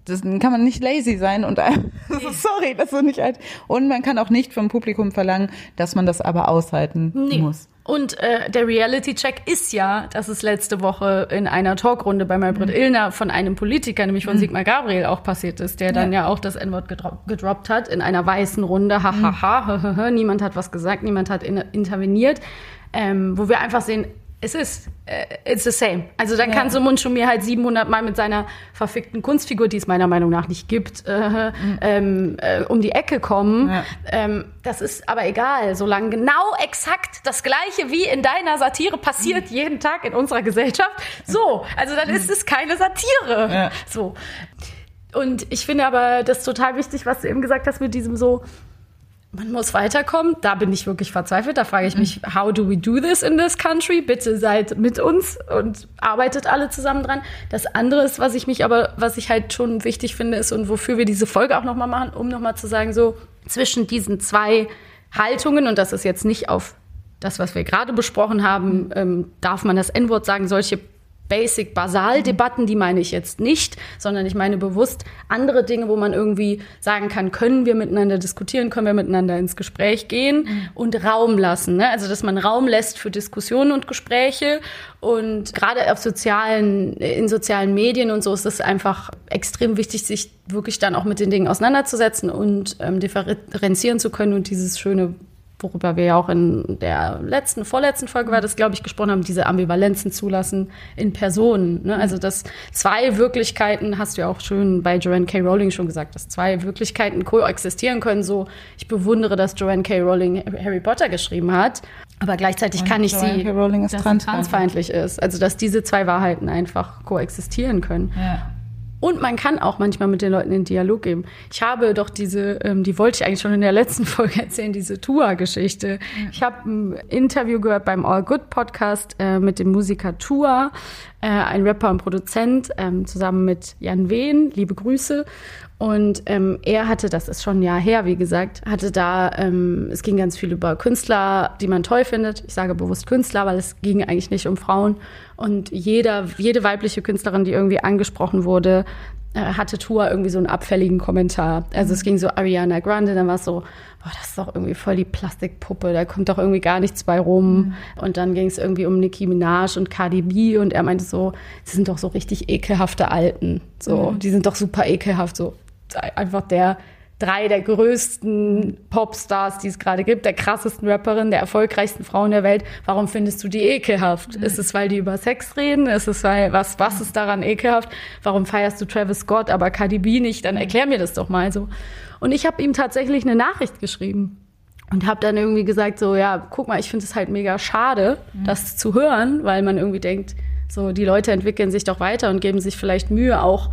das kann man nicht lazy sein und sorry, das ist nicht halt. Und man kann auch nicht vom Publikum verlangen, dass man das aber aushalten Nee. muss. Und äh, der Reality-Check ist ja, dass es letzte Woche in einer Talkrunde bei Maybrit Mhm. Illner von einem Politiker, nämlich von Sigmar Gabriel, auch passiert ist, der dann Ja. ja auch das N-Wort gedro gedroppt hat in einer weißen Runde. Ha, Mhm. ha, ha, ha, ha, ha. Niemand hat was gesagt, niemand hat in interveniert. Ähm, wo wir einfach sehen, es ist, äh, it's the same. Also dann kann so Mundschuh mir halt 700 Mal mit seiner verfickten Kunstfigur, die es meiner Meinung nach nicht gibt, äh, ähm, äh, um die Ecke kommen. Ja. Ähm, das ist aber egal, solange genau exakt das Gleiche wie in deiner Satire passiert jeden Tag in unserer Gesellschaft. So, also dann ist es keine Satire. Ja. So. Und ich finde aber das total wichtig, was du eben gesagt hast mit diesem so, man muss weiterkommen. Da bin ich wirklich verzweifelt. Da frage ich mich, how do we do this in this country? Bitte seid mit uns und arbeitet alle zusammen dran. Das andere ist, was ich mich aber, was ich halt schon wichtig finde, ist und wofür wir diese Folge auch nochmal machen, um nochmal zu sagen, so zwischen diesen zwei Haltungen, und das ist jetzt nicht auf das, was wir gerade besprochen haben, ähm, darf man das N-Wort sagen, solche Basic, Basal-Debatten, die meine ich jetzt nicht, sondern ich meine bewusst andere Dinge, wo man irgendwie sagen kann, können wir miteinander diskutieren, können wir miteinander ins Gespräch gehen und Raum lassen. Ne? Also, dass man Raum lässt für Diskussionen und Gespräche und gerade auf sozialen, in sozialen Medien und so ist es einfach extrem wichtig, sich wirklich dann auch mit den Dingen auseinanderzusetzen und ähm, differenzieren zu können und dieses schöne worüber wir ja auch in der letzten, vorletzten Folge war das, glaube ich, gesprochen haben, diese Ambivalenzen zulassen in Personen. Ne? Also, dass zwei Wirklichkeiten, hast du ja auch schön bei Joanne K. Rowling schon gesagt, dass zwei Wirklichkeiten koexistieren können. So, ich bewundere, dass Joanne K. Rowling Harry Potter geschrieben hat, aber gleichzeitig Und kann ich Joanne sie, K. Rowling ist dass transfeindlich ist. Also, dass diese zwei Wahrheiten einfach koexistieren können. Ja. Und man kann auch manchmal mit den Leuten in Dialog gehen. Ich habe doch diese, ähm, die wollte ich eigentlich schon in der letzten Folge erzählen, diese Tua-Geschichte. Ich habe ein Interview gehört beim All Good Podcast äh, mit dem Musiker Tua, äh, ein Rapper und Produzent, ähm, zusammen mit Jan Wehn. Liebe Grüße. Und ähm, er hatte, das ist schon ein Jahr her, wie gesagt, hatte da, ähm, es ging ganz viel über Künstler, die man toll findet. Ich sage bewusst Künstler, weil es ging eigentlich nicht um Frauen. Und jeder, jede weibliche Künstlerin, die irgendwie angesprochen wurde, äh, hatte Tua irgendwie so einen abfälligen Kommentar. Also es ging so Ariana Grande, dann war es so, boah, das ist doch irgendwie voll die Plastikpuppe, da kommt doch irgendwie gar nichts bei rum. Und dann ging es irgendwie um Nicki Minaj und Cardi B und er meinte so, sie sind doch so richtig ekelhafte Alten. So, die sind doch super ekelhaft, so einfach der drei der größten Popstars, die es gerade gibt, der krassesten Rapperin, der erfolgreichsten Frauen der Welt. Warum findest du die ekelhaft? Ist es, weil die über Sex reden? Ist es, weil, was, was ist daran ekelhaft? Warum feierst du Travis Scott, aber Cardi B nicht? Dann erklär mir das doch mal so. Und ich habe ihm tatsächlich eine Nachricht geschrieben und habe dann irgendwie gesagt so, ja, guck mal, ich finde es halt mega schade, das zu hören, weil man irgendwie denkt, so die Leute entwickeln sich doch weiter und geben sich vielleicht Mühe auch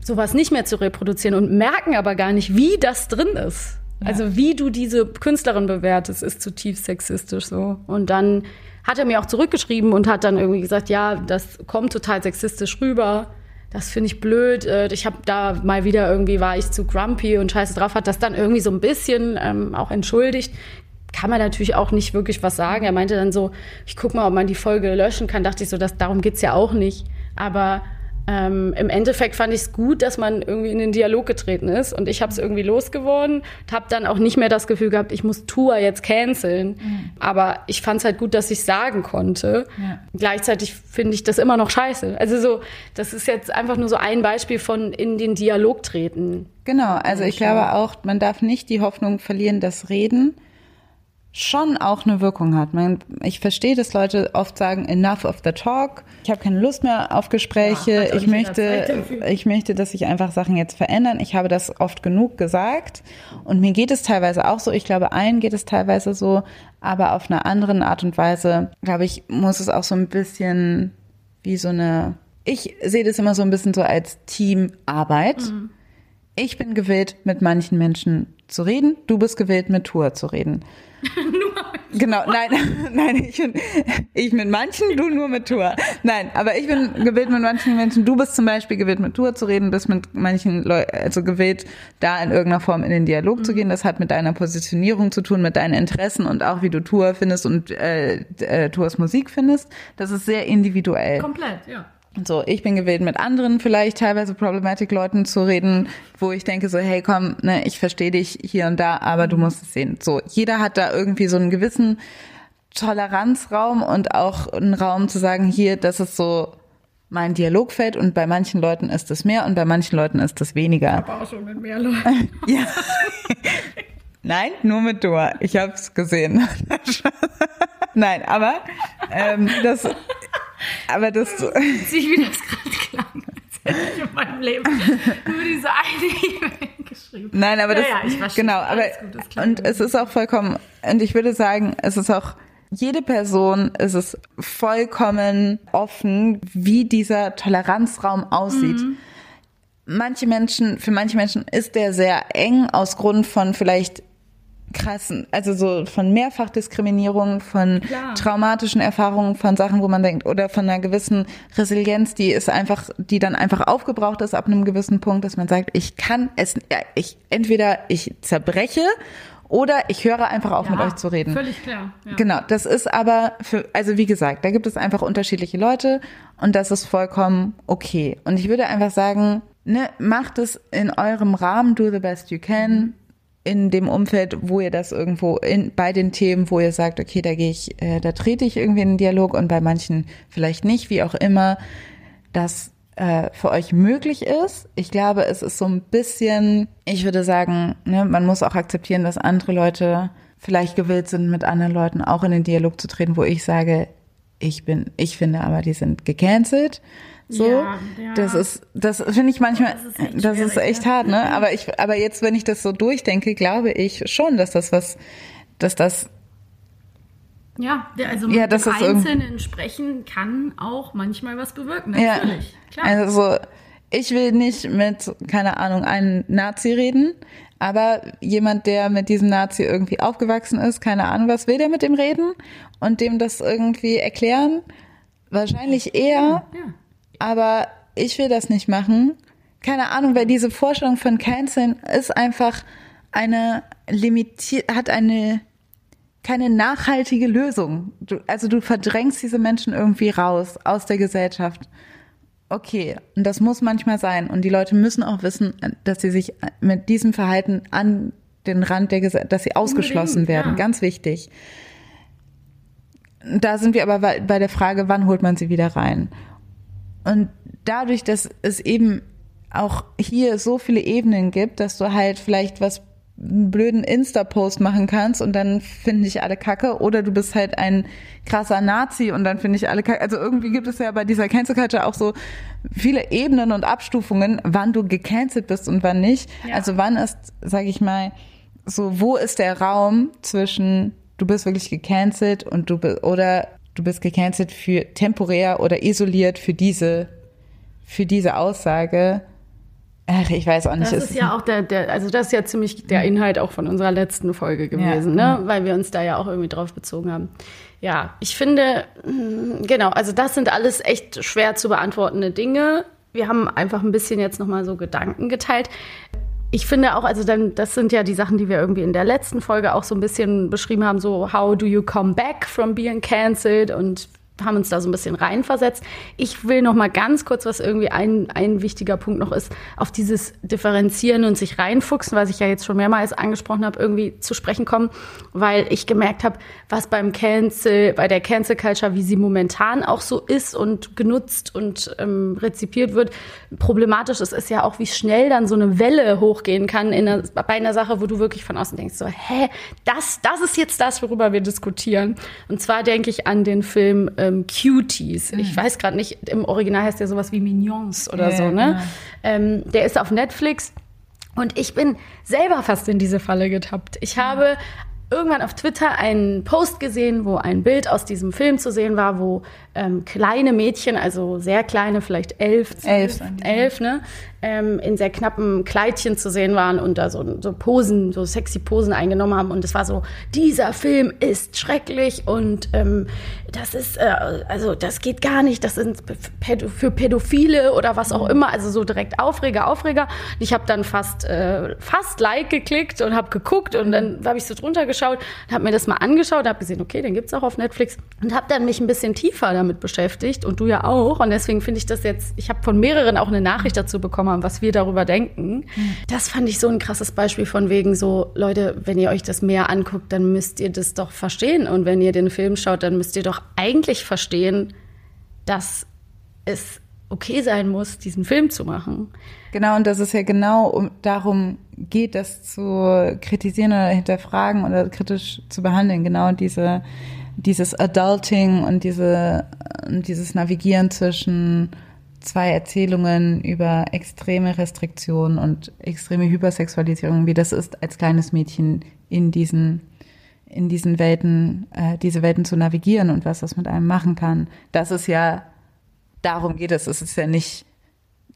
sowas nicht mehr zu reproduzieren und merken aber gar nicht, wie das drin ist. Also wie du diese Künstlerin bewertest, ist zutiefst sexistisch so. Und dann hat er mir auch zurückgeschrieben und hat dann irgendwie gesagt, ja, das kommt total sexistisch rüber. Das finde ich blöd. Äh, Ich habe da mal wieder irgendwie war ich zu grumpy und scheiße drauf, hat das dann irgendwie so ein bisschen ähm, auch entschuldigt. Kann man natürlich auch nicht wirklich was sagen. Er meinte dann so, ich guck mal, ob man die Folge löschen kann. Dachte ich so, dass, darum geht's ja auch nicht. Aber ähm, im Endeffekt fand ich es gut, dass man irgendwie in den Dialog getreten ist und ich habe es irgendwie losgeworden und habe dann auch nicht mehr das Gefühl gehabt, ich muss Tour jetzt canceln. Aber ich fand es halt gut, dass ich sagen konnte. Ja. Gleichzeitig finde ich das immer noch scheiße. Also so, das ist jetzt einfach nur so ein Beispiel von in den Dialog treten. Genau, also ich glaube auch, man darf nicht die Hoffnung verlieren, dass Reden schon auch eine Wirkung hat. Ich verstehe, dass Leute oft sagen, enough of the talk. Ich habe keine Lust mehr auf Gespräche. Ja, ich möchte, ich möchte, dass sich einfach Sachen jetzt verändern. Ich habe das oft genug gesagt. Und mir geht es teilweise auch so. Ich glaube, allen geht es teilweise so. Aber auf einer anderen Art und Weise, glaube ich, muss es auch so ein bisschen wie so eine, ich sehe das immer so ein bisschen so als Teamarbeit. Mhm. Ich bin gewillt, mit manchen Menschen zu reden. Du bist gewillt, mit Tour zu reden. Genau, nein, nein, ich bin, ich mit manchen, du nur mit Tour. Nein, aber ich bin gewillt mit manchen Menschen. Du bist zum Beispiel gewillt mit Tour zu reden, bist mit manchen Leuten, also gewillt, da in irgendeiner Form in den Dialog zu gehen. Das hat mit deiner Positionierung zu tun, mit deinen Interessen und auch wie du Tour findest und äh, äh, Tours Musik findest. Das ist sehr individuell. Komplett, ja. So, ich bin gewillt, mit anderen vielleicht teilweise Problematic-Leuten zu reden, wo ich denke so, hey, komm, ne, ich verstehe dich hier und da, aber du musst es sehen. So, jeder hat da irgendwie so einen gewissen Toleranzraum und auch einen Raum zu sagen, hier, das ist so mein Dialogfeld und bei manchen Leuten ist es mehr und bei manchen Leuten ist es weniger. Aber auch schon mit mehr Leuten. Ja. Nein, nur mit Dua. Ich hab's gesehen. Nein, aber ähm, das, aber das, Sich wie das gerade klang. Als hätte ich in meinem Leben nur diese eine E-Mail geschrieben. Nein, aber Ja, das ja, ich verstehe. genau, aber gut, das und es ist auch vollkommen und ich würde sagen, es ist auch jede Person ist es vollkommen offen, wie dieser Toleranzraum aussieht. Mhm. Manche Menschen, für manche Menschen ist der sehr eng aus Grund von vielleicht krassen, also so von Mehrfachdiskriminierung, von Klar. traumatischen Erfahrungen, von Sachen, wo man denkt, oder von einer gewissen Resilienz, die ist einfach, die dann einfach aufgebraucht ist ab einem gewissen Punkt, dass man sagt, ich kann es, ja, ich, entweder ich zerbreche oder ich höre einfach auf, mit euch zu reden. Völlig klar. Ja. Genau, das ist aber für, also wie gesagt, da gibt es einfach unterschiedliche Leute und das ist vollkommen okay. Und ich würde einfach sagen, ne, macht es in eurem Rahmen, do the best you can, in dem Umfeld, wo ihr das irgendwo in, bei den Themen, wo ihr sagt, okay, da gehe ich, äh, da trete ich irgendwie in den Dialog und bei manchen vielleicht nicht, wie auch immer, das äh, für euch möglich ist. Ich glaube, es ist so ein bisschen, ich würde sagen, ne, man muss auch akzeptieren, dass andere Leute vielleicht gewillt sind, mit anderen Leuten auch in den Dialog zu treten, wo ich sage, ich bin, ich finde aber, die sind gecancelt. So, Ja, ja. das ist, das finde ich manchmal, Das ist echt das ist echt hart, ne? Aber ich, aber jetzt, wenn ich das so durchdenke, glaube ich schon, dass das was, dass das Ja, also Ja, mit das dem ist irgend- Einzelnen sprechen kann auch manchmal was bewirken. Ja, Natürlich. Klar. also ich will nicht mit, keine Ahnung, einem Nazi reden, aber jemand, der mit diesem Nazi irgendwie aufgewachsen ist, keine Ahnung, was will der mit dem reden und dem das irgendwie erklären? Wahrscheinlich eher, ja. Aber ich will das nicht machen. Keine Ahnung, weil diese Vorstellung von Canceln ist einfach eine limitiert, hat eine keine nachhaltige Lösung. Du, also du verdrängst diese Menschen irgendwie raus aus der Gesellschaft. Okay, und das muss manchmal sein. Und die Leute müssen auch wissen, dass sie sich mit diesem Verhalten an den Rand der Gesellschaft, dass sie ausgeschlossen Unbedingt, werden. ja. Ganz wichtig. Da sind wir aber bei bei der Frage, wann holt man sie wieder rein? Und dadurch, dass es eben auch hier so viele Ebenen gibt, dass du halt vielleicht was einen blöden Insta-Post machen kannst und dann finden dich alle kacke oder du bist halt ein krasser Nazi und dann finde ich alle kacke. Also irgendwie gibt es ja bei dieser Cancel Culture auch so viele Ebenen und Abstufungen, wann du gecancelt bist und wann nicht. Ja. Also wann ist, sag ich mal, so wo ist der Raum zwischen du bist wirklich gecancelt und du bi- oder du bist gecancelt für temporär oder isoliert für diese für diese Aussage. Ach, ich weiß auch nicht. Das ist ja auch der, der, also das ist ja ziemlich der Inhalt auch von unserer letzten Folge gewesen, Ja. ne? Weil wir uns da ja auch irgendwie drauf bezogen haben. Ja, ich finde, mh, genau, also das sind alles echt schwer zu beantwortende Dinge. Wir haben einfach ein bisschen jetzt nochmal so Gedanken geteilt. Ich finde auch, also dann, das sind ja die Sachen, die wir irgendwie in der letzten Folge auch so ein bisschen beschrieben haben, so how do you come back from being cancelled? Und haben uns da so ein bisschen reinversetzt. Ich will noch mal ganz kurz, was irgendwie ein, ein wichtiger Punkt noch ist, auf dieses Differenzieren und sich reinfuchsen, was ich ja jetzt schon mehrmals angesprochen habe, irgendwie zu sprechen kommen, weil ich gemerkt habe, was beim Cancel, bei der Cancel Culture, wie sie momentan auch so ist und genutzt und ähm, rezipiert wird, problematisch ist, ist ja auch, wie schnell dann so eine Welle hochgehen kann in einer, bei einer Sache, wo du wirklich von außen denkst, so, hä, das, das ist jetzt das, worüber wir diskutieren. Und zwar denke ich an den Film äh, ähm, Cuties. Mhm. Ich weiß gerade nicht, im Original heißt der sowas wie Mignons oder ja, so, ne? Ja. Ähm, der ist auf Netflix. Und ich bin selber fast in diese Falle getappt. Ich mhm. habe irgendwann auf Twitter einen Post gesehen, wo ein Bild aus diesem Film zu sehen war, wo ähm, kleine Mädchen, also sehr kleine, vielleicht elf, elf, elf ne, ähm, in sehr knappen Kleidchen zu sehen waren und da so, so Posen, so sexy Posen eingenommen haben. Und es war so, dieser Film ist schrecklich und ähm, das ist, äh, also das geht gar nicht, das sind für Pädophile oder was auch mhm. immer, also so direkt Aufreger, Aufreger. Und ich habe dann fast, äh, fast Like geklickt und habe geguckt und dann habe ich so drunter geschaut habe mir das mal angeschaut, habe gesehen, okay, den gibt's auch auf Netflix und habe dann mich ein bisschen tiefer damit beschäftigt und du ja auch. Und deswegen finde ich das jetzt, ich habe von mehreren auch eine Nachricht dazu bekommen, was wir darüber denken. Das fand ich so ein krasses Beispiel von wegen so, Leute, wenn ihr euch das mehr anguckt, dann müsst ihr das doch verstehen. Und wenn ihr den Film schaut, dann müsst ihr doch eigentlich verstehen, dass es okay sein muss, diesen Film zu machen. Genau, und dass es ja genau um, darum geht, das zu kritisieren oder hinterfragen oder kritisch zu behandeln. Genau diese dieses Adulting und diese, dieses Navigieren zwischen zwei Erzählungen über extreme Restriktionen und extreme Hypersexualisierung, wie das ist, als kleines Mädchen in diesen in diesen Welten, äh, diese Welten zu navigieren und was das mit einem machen kann. Das ist ja, darum geht es. Es ist ja nicht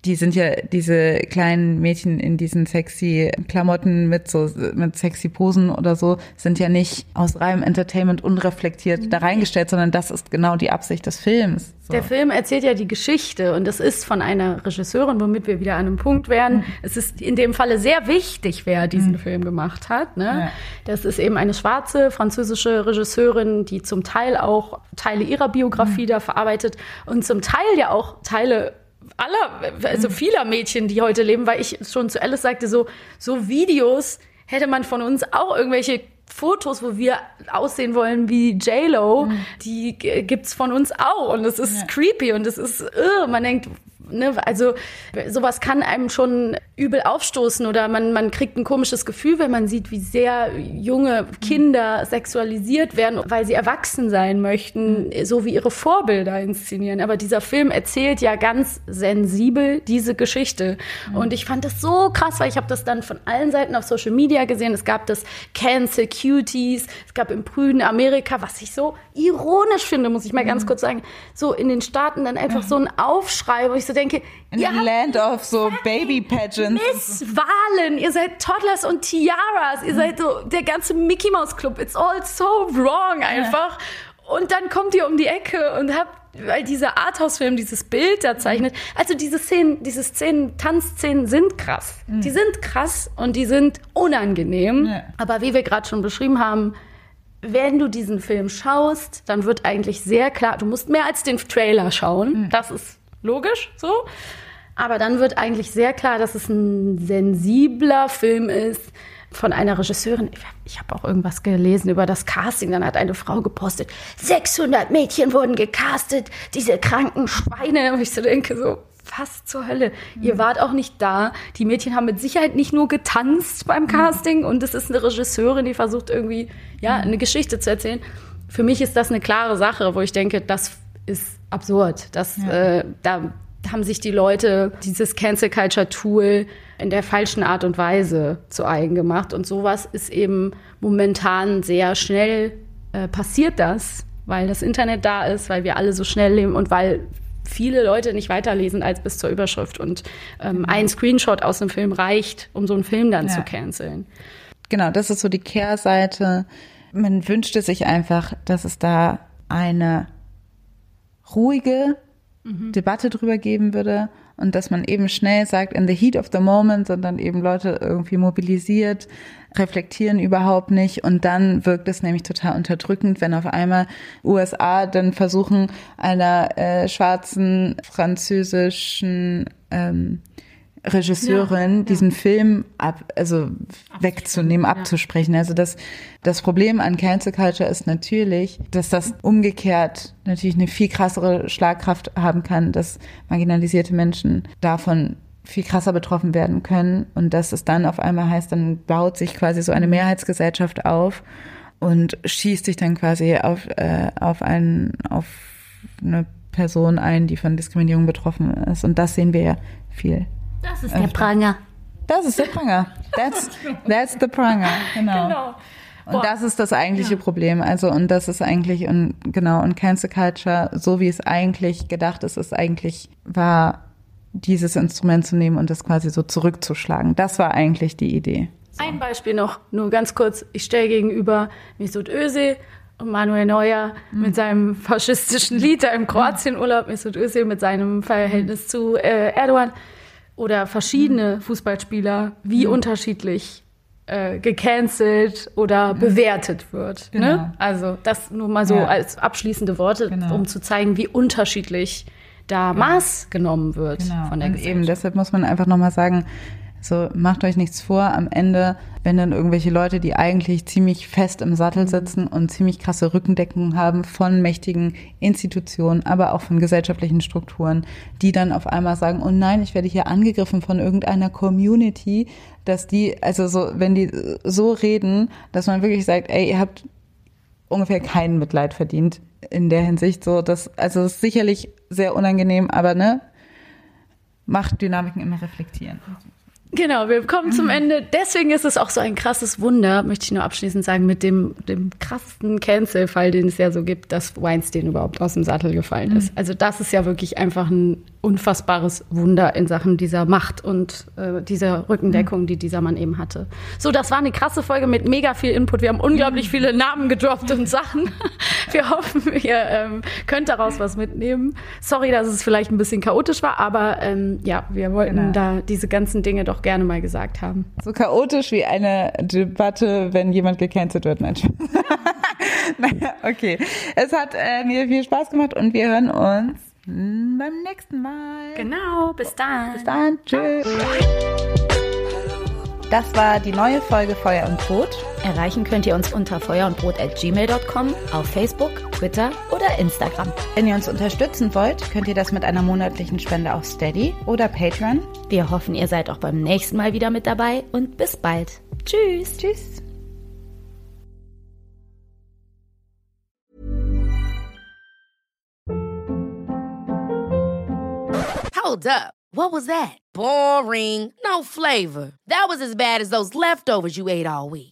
die sind ja diese kleinen Mädchen in diesen sexy Klamotten mit so mit sexy Posen oder so sind ja nicht aus reinem Entertainment unreflektiert mhm. da reingestellt, sondern das ist genau die Absicht des Films. So. Der Film erzählt ja die Geschichte und das ist von einer Regisseurin, womit wir wieder an einem Punkt wären. Mhm. Es ist in dem Falle sehr wichtig, wer diesen mhm. Film gemacht hat. Ne? Ja. Das ist eben eine schwarze französische Regisseurin, die zum Teil auch Teile ihrer Biografie mhm. da verarbeitet und zum Teil ja auch Teile aller, also vieler Mädchen, die heute leben, weil ich schon zu Alice sagte, so, so Videos hätte man von uns auch irgendwelche Fotos, wo wir aussehen wollen wie J-Lo, mhm. die gibt's von uns auch und es ist ja. creepy und es ist, uh, man denkt, ne, also sowas kann einem schon übel aufstoßen oder man, man kriegt ein komisches Gefühl, wenn man sieht, wie sehr junge Kinder sexualisiert werden, weil sie erwachsen sein möchten, so wie ihre Vorbilder inszenieren. Aber dieser Film erzählt ja ganz sensibel diese Geschichte. Und ich fand das so krass, weil ich habe das dann von allen Seiten auf Social Media gesehen. Es gab das Cancel Cuties, es gab im prüden Amerika, was ich so ironisch finde, muss ich mal ganz kurz sagen, so in den Staaten dann einfach so ein Aufschrei, wo ich so denke, in ja, Land of so Baby Pageants. Miss Wahlen, ihr seid Toddlers und Tiaras, ihr seid so der ganze Mickey Mouse Club. It's all so wrong einfach. Und dann kommt ihr um die Ecke und habt weil dieser Arthouse-Film dieses Bild da zeichnet. Also diese Szenen, diese Szenen, Tanzszenen sind krass. Mhm. Die sind krass und die sind unangenehm. Ja. Aber wie wir gerade schon beschrieben haben, wenn du diesen Film schaust, dann wird eigentlich sehr klar, du musst mehr als den Trailer schauen. Mhm. Das ist logisch so. Aber dann wird eigentlich sehr klar, dass es ein sensibler Film ist von einer Regisseurin. Ich habe auch irgendwas gelesen über das Casting. Dann hat eine Frau gepostet, 600 Mädchen wurden gecastet, diese kranken Schweine. Und ich so denke so, was zur Hölle? Mhm. Ihr wart auch nicht da. Die Mädchen haben mit Sicherheit nicht nur getanzt beim Casting mhm. und es ist eine Regisseurin, die versucht irgendwie, ja, eine Geschichte zu erzählen. Für mich ist das eine klare Sache, wo ich denke, das ist absurd. Das, ja. äh, da haben sich die Leute dieses Cancel Culture Tool in der falschen Art und Weise zu eigen gemacht. Und sowas ist eben momentan sehr schnell äh, passiert das, weil das Internet da ist, weil wir alle so schnell leben und weil viele Leute nicht weiterlesen als bis zur Überschrift. Und ähm, genau. ein Screenshot aus einem Film reicht, um so einen Film dann ja. zu canceln. Genau, das ist so die Kehrseite. Man wünschte sich einfach, dass es da eine ruhige Debatte drüber geben würde und dass man eben schnell sagt, in the heat of the moment, sondern eben Leute irgendwie mobilisiert, reflektieren überhaupt nicht und dann wirkt es nämlich total unterdrückend, wenn auf einmal USA dann versuchen, einer äh, schwarzen französischen ähm, Regisseurin ja, diesen ja. Film ab, also wegzunehmen, ja. abzusprechen. Also das, das Problem an Cancel Culture ist natürlich, dass das umgekehrt natürlich eine viel krassere Schlagkraft haben kann, dass marginalisierte Menschen davon viel krasser betroffen werden können und dass es dann auf einmal heißt, dann baut sich quasi so eine Mehrheitsgesellschaft auf und schießt sich dann quasi auf, äh, auf einen, auf eine Person ein, die von Diskriminierung betroffen ist. Und das sehen wir ja viel. Das ist der Pranger. Das ist der Pranger. That's, that's the Pranger. Genau. genau. Und das ist das eigentliche ja. Problem. Also, und das ist eigentlich, und genau, und Cancel Culture, so wie es eigentlich gedacht ist, ist eigentlich, war dieses Instrument zu nehmen und das quasi so zurückzuschlagen. Das war eigentlich die Idee. So. Ein Beispiel noch, nur ganz kurz. Ich stelle gegenüber Mesut Özil und Manuel Neuer mhm. mit seinem faschistischen Lied da im Kroatienurlaub, Mesut Özil mit seinem Verhältnis zu äh, Erdogan oder verschiedene Fußballspieler, wie mhm. unterschiedlich äh, gecancelt oder mhm. bewertet wird. Ne? Genau. Ne? Also das nur mal so ja. als abschließende Worte, genau. um zu zeigen, wie unterschiedlich da Maß genommen wird genau. von der Und Eben deshalb muss man einfach nochmal sagen, so, macht euch nichts vor. Am Ende, wenn dann irgendwelche Leute, die eigentlich ziemlich fest im Sattel sitzen und ziemlich krasse Rückendeckungen haben von mächtigen Institutionen, aber auch von gesellschaftlichen Strukturen, die dann auf einmal sagen, oh nein, ich werde hier angegriffen von irgendeiner Community, dass die, also so, wenn die so reden, dass man wirklich sagt, ey, ihr habt ungefähr kein Mitleid verdient in der Hinsicht. So, das, also ist sicherlich sehr unangenehm, aber ne, macht Dynamiken immer reflektieren. Genau, wir kommen zum mhm. Ende. Deswegen ist es auch so ein krasses Wunder, möchte ich nur abschließend sagen, mit dem, dem krassesten Cancel-Fall, den es ja so gibt, dass Weinstein überhaupt aus dem Sattel gefallen ist. Mhm. Also das ist ja wirklich einfach ein unfassbares Wunder in Sachen dieser Macht und äh, dieser Rückendeckung, die dieser Mann eben hatte. So, das war eine krasse Folge mit mega viel Input. Wir haben unglaublich viele Namen gedroppt und Sachen. Wir hoffen, ihr ähm, könnt daraus was mitnehmen. Sorry, dass es vielleicht ein bisschen chaotisch war, aber ähm, ja, wir wollten genau. da diese ganzen Dinge doch gerne mal gesagt haben. So chaotisch wie eine Debatte, wenn jemand gecancelt wird. Nein, naja, okay. Es hat äh, mir viel Spaß gemacht und wir hören uns beim nächsten Mal. Genau, bis dann. Bis dann, tschüss. Das war die neue Folge Feuer und Brot. Erreichen könnt ihr uns unter feuerundbrot.gmail.com, auf Facebook, Twitter oder Instagram. Wenn ihr uns unterstützen wollt, könnt ihr das mit einer monatlichen Spende auf Steady oder Patreon. Wir hoffen, ihr seid auch beim nächsten Mal wieder mit dabei und bis bald. Tschüss. Tschüss. Hold up. What was that? Boring. No flavor. That was as bad as those leftovers you ate all week.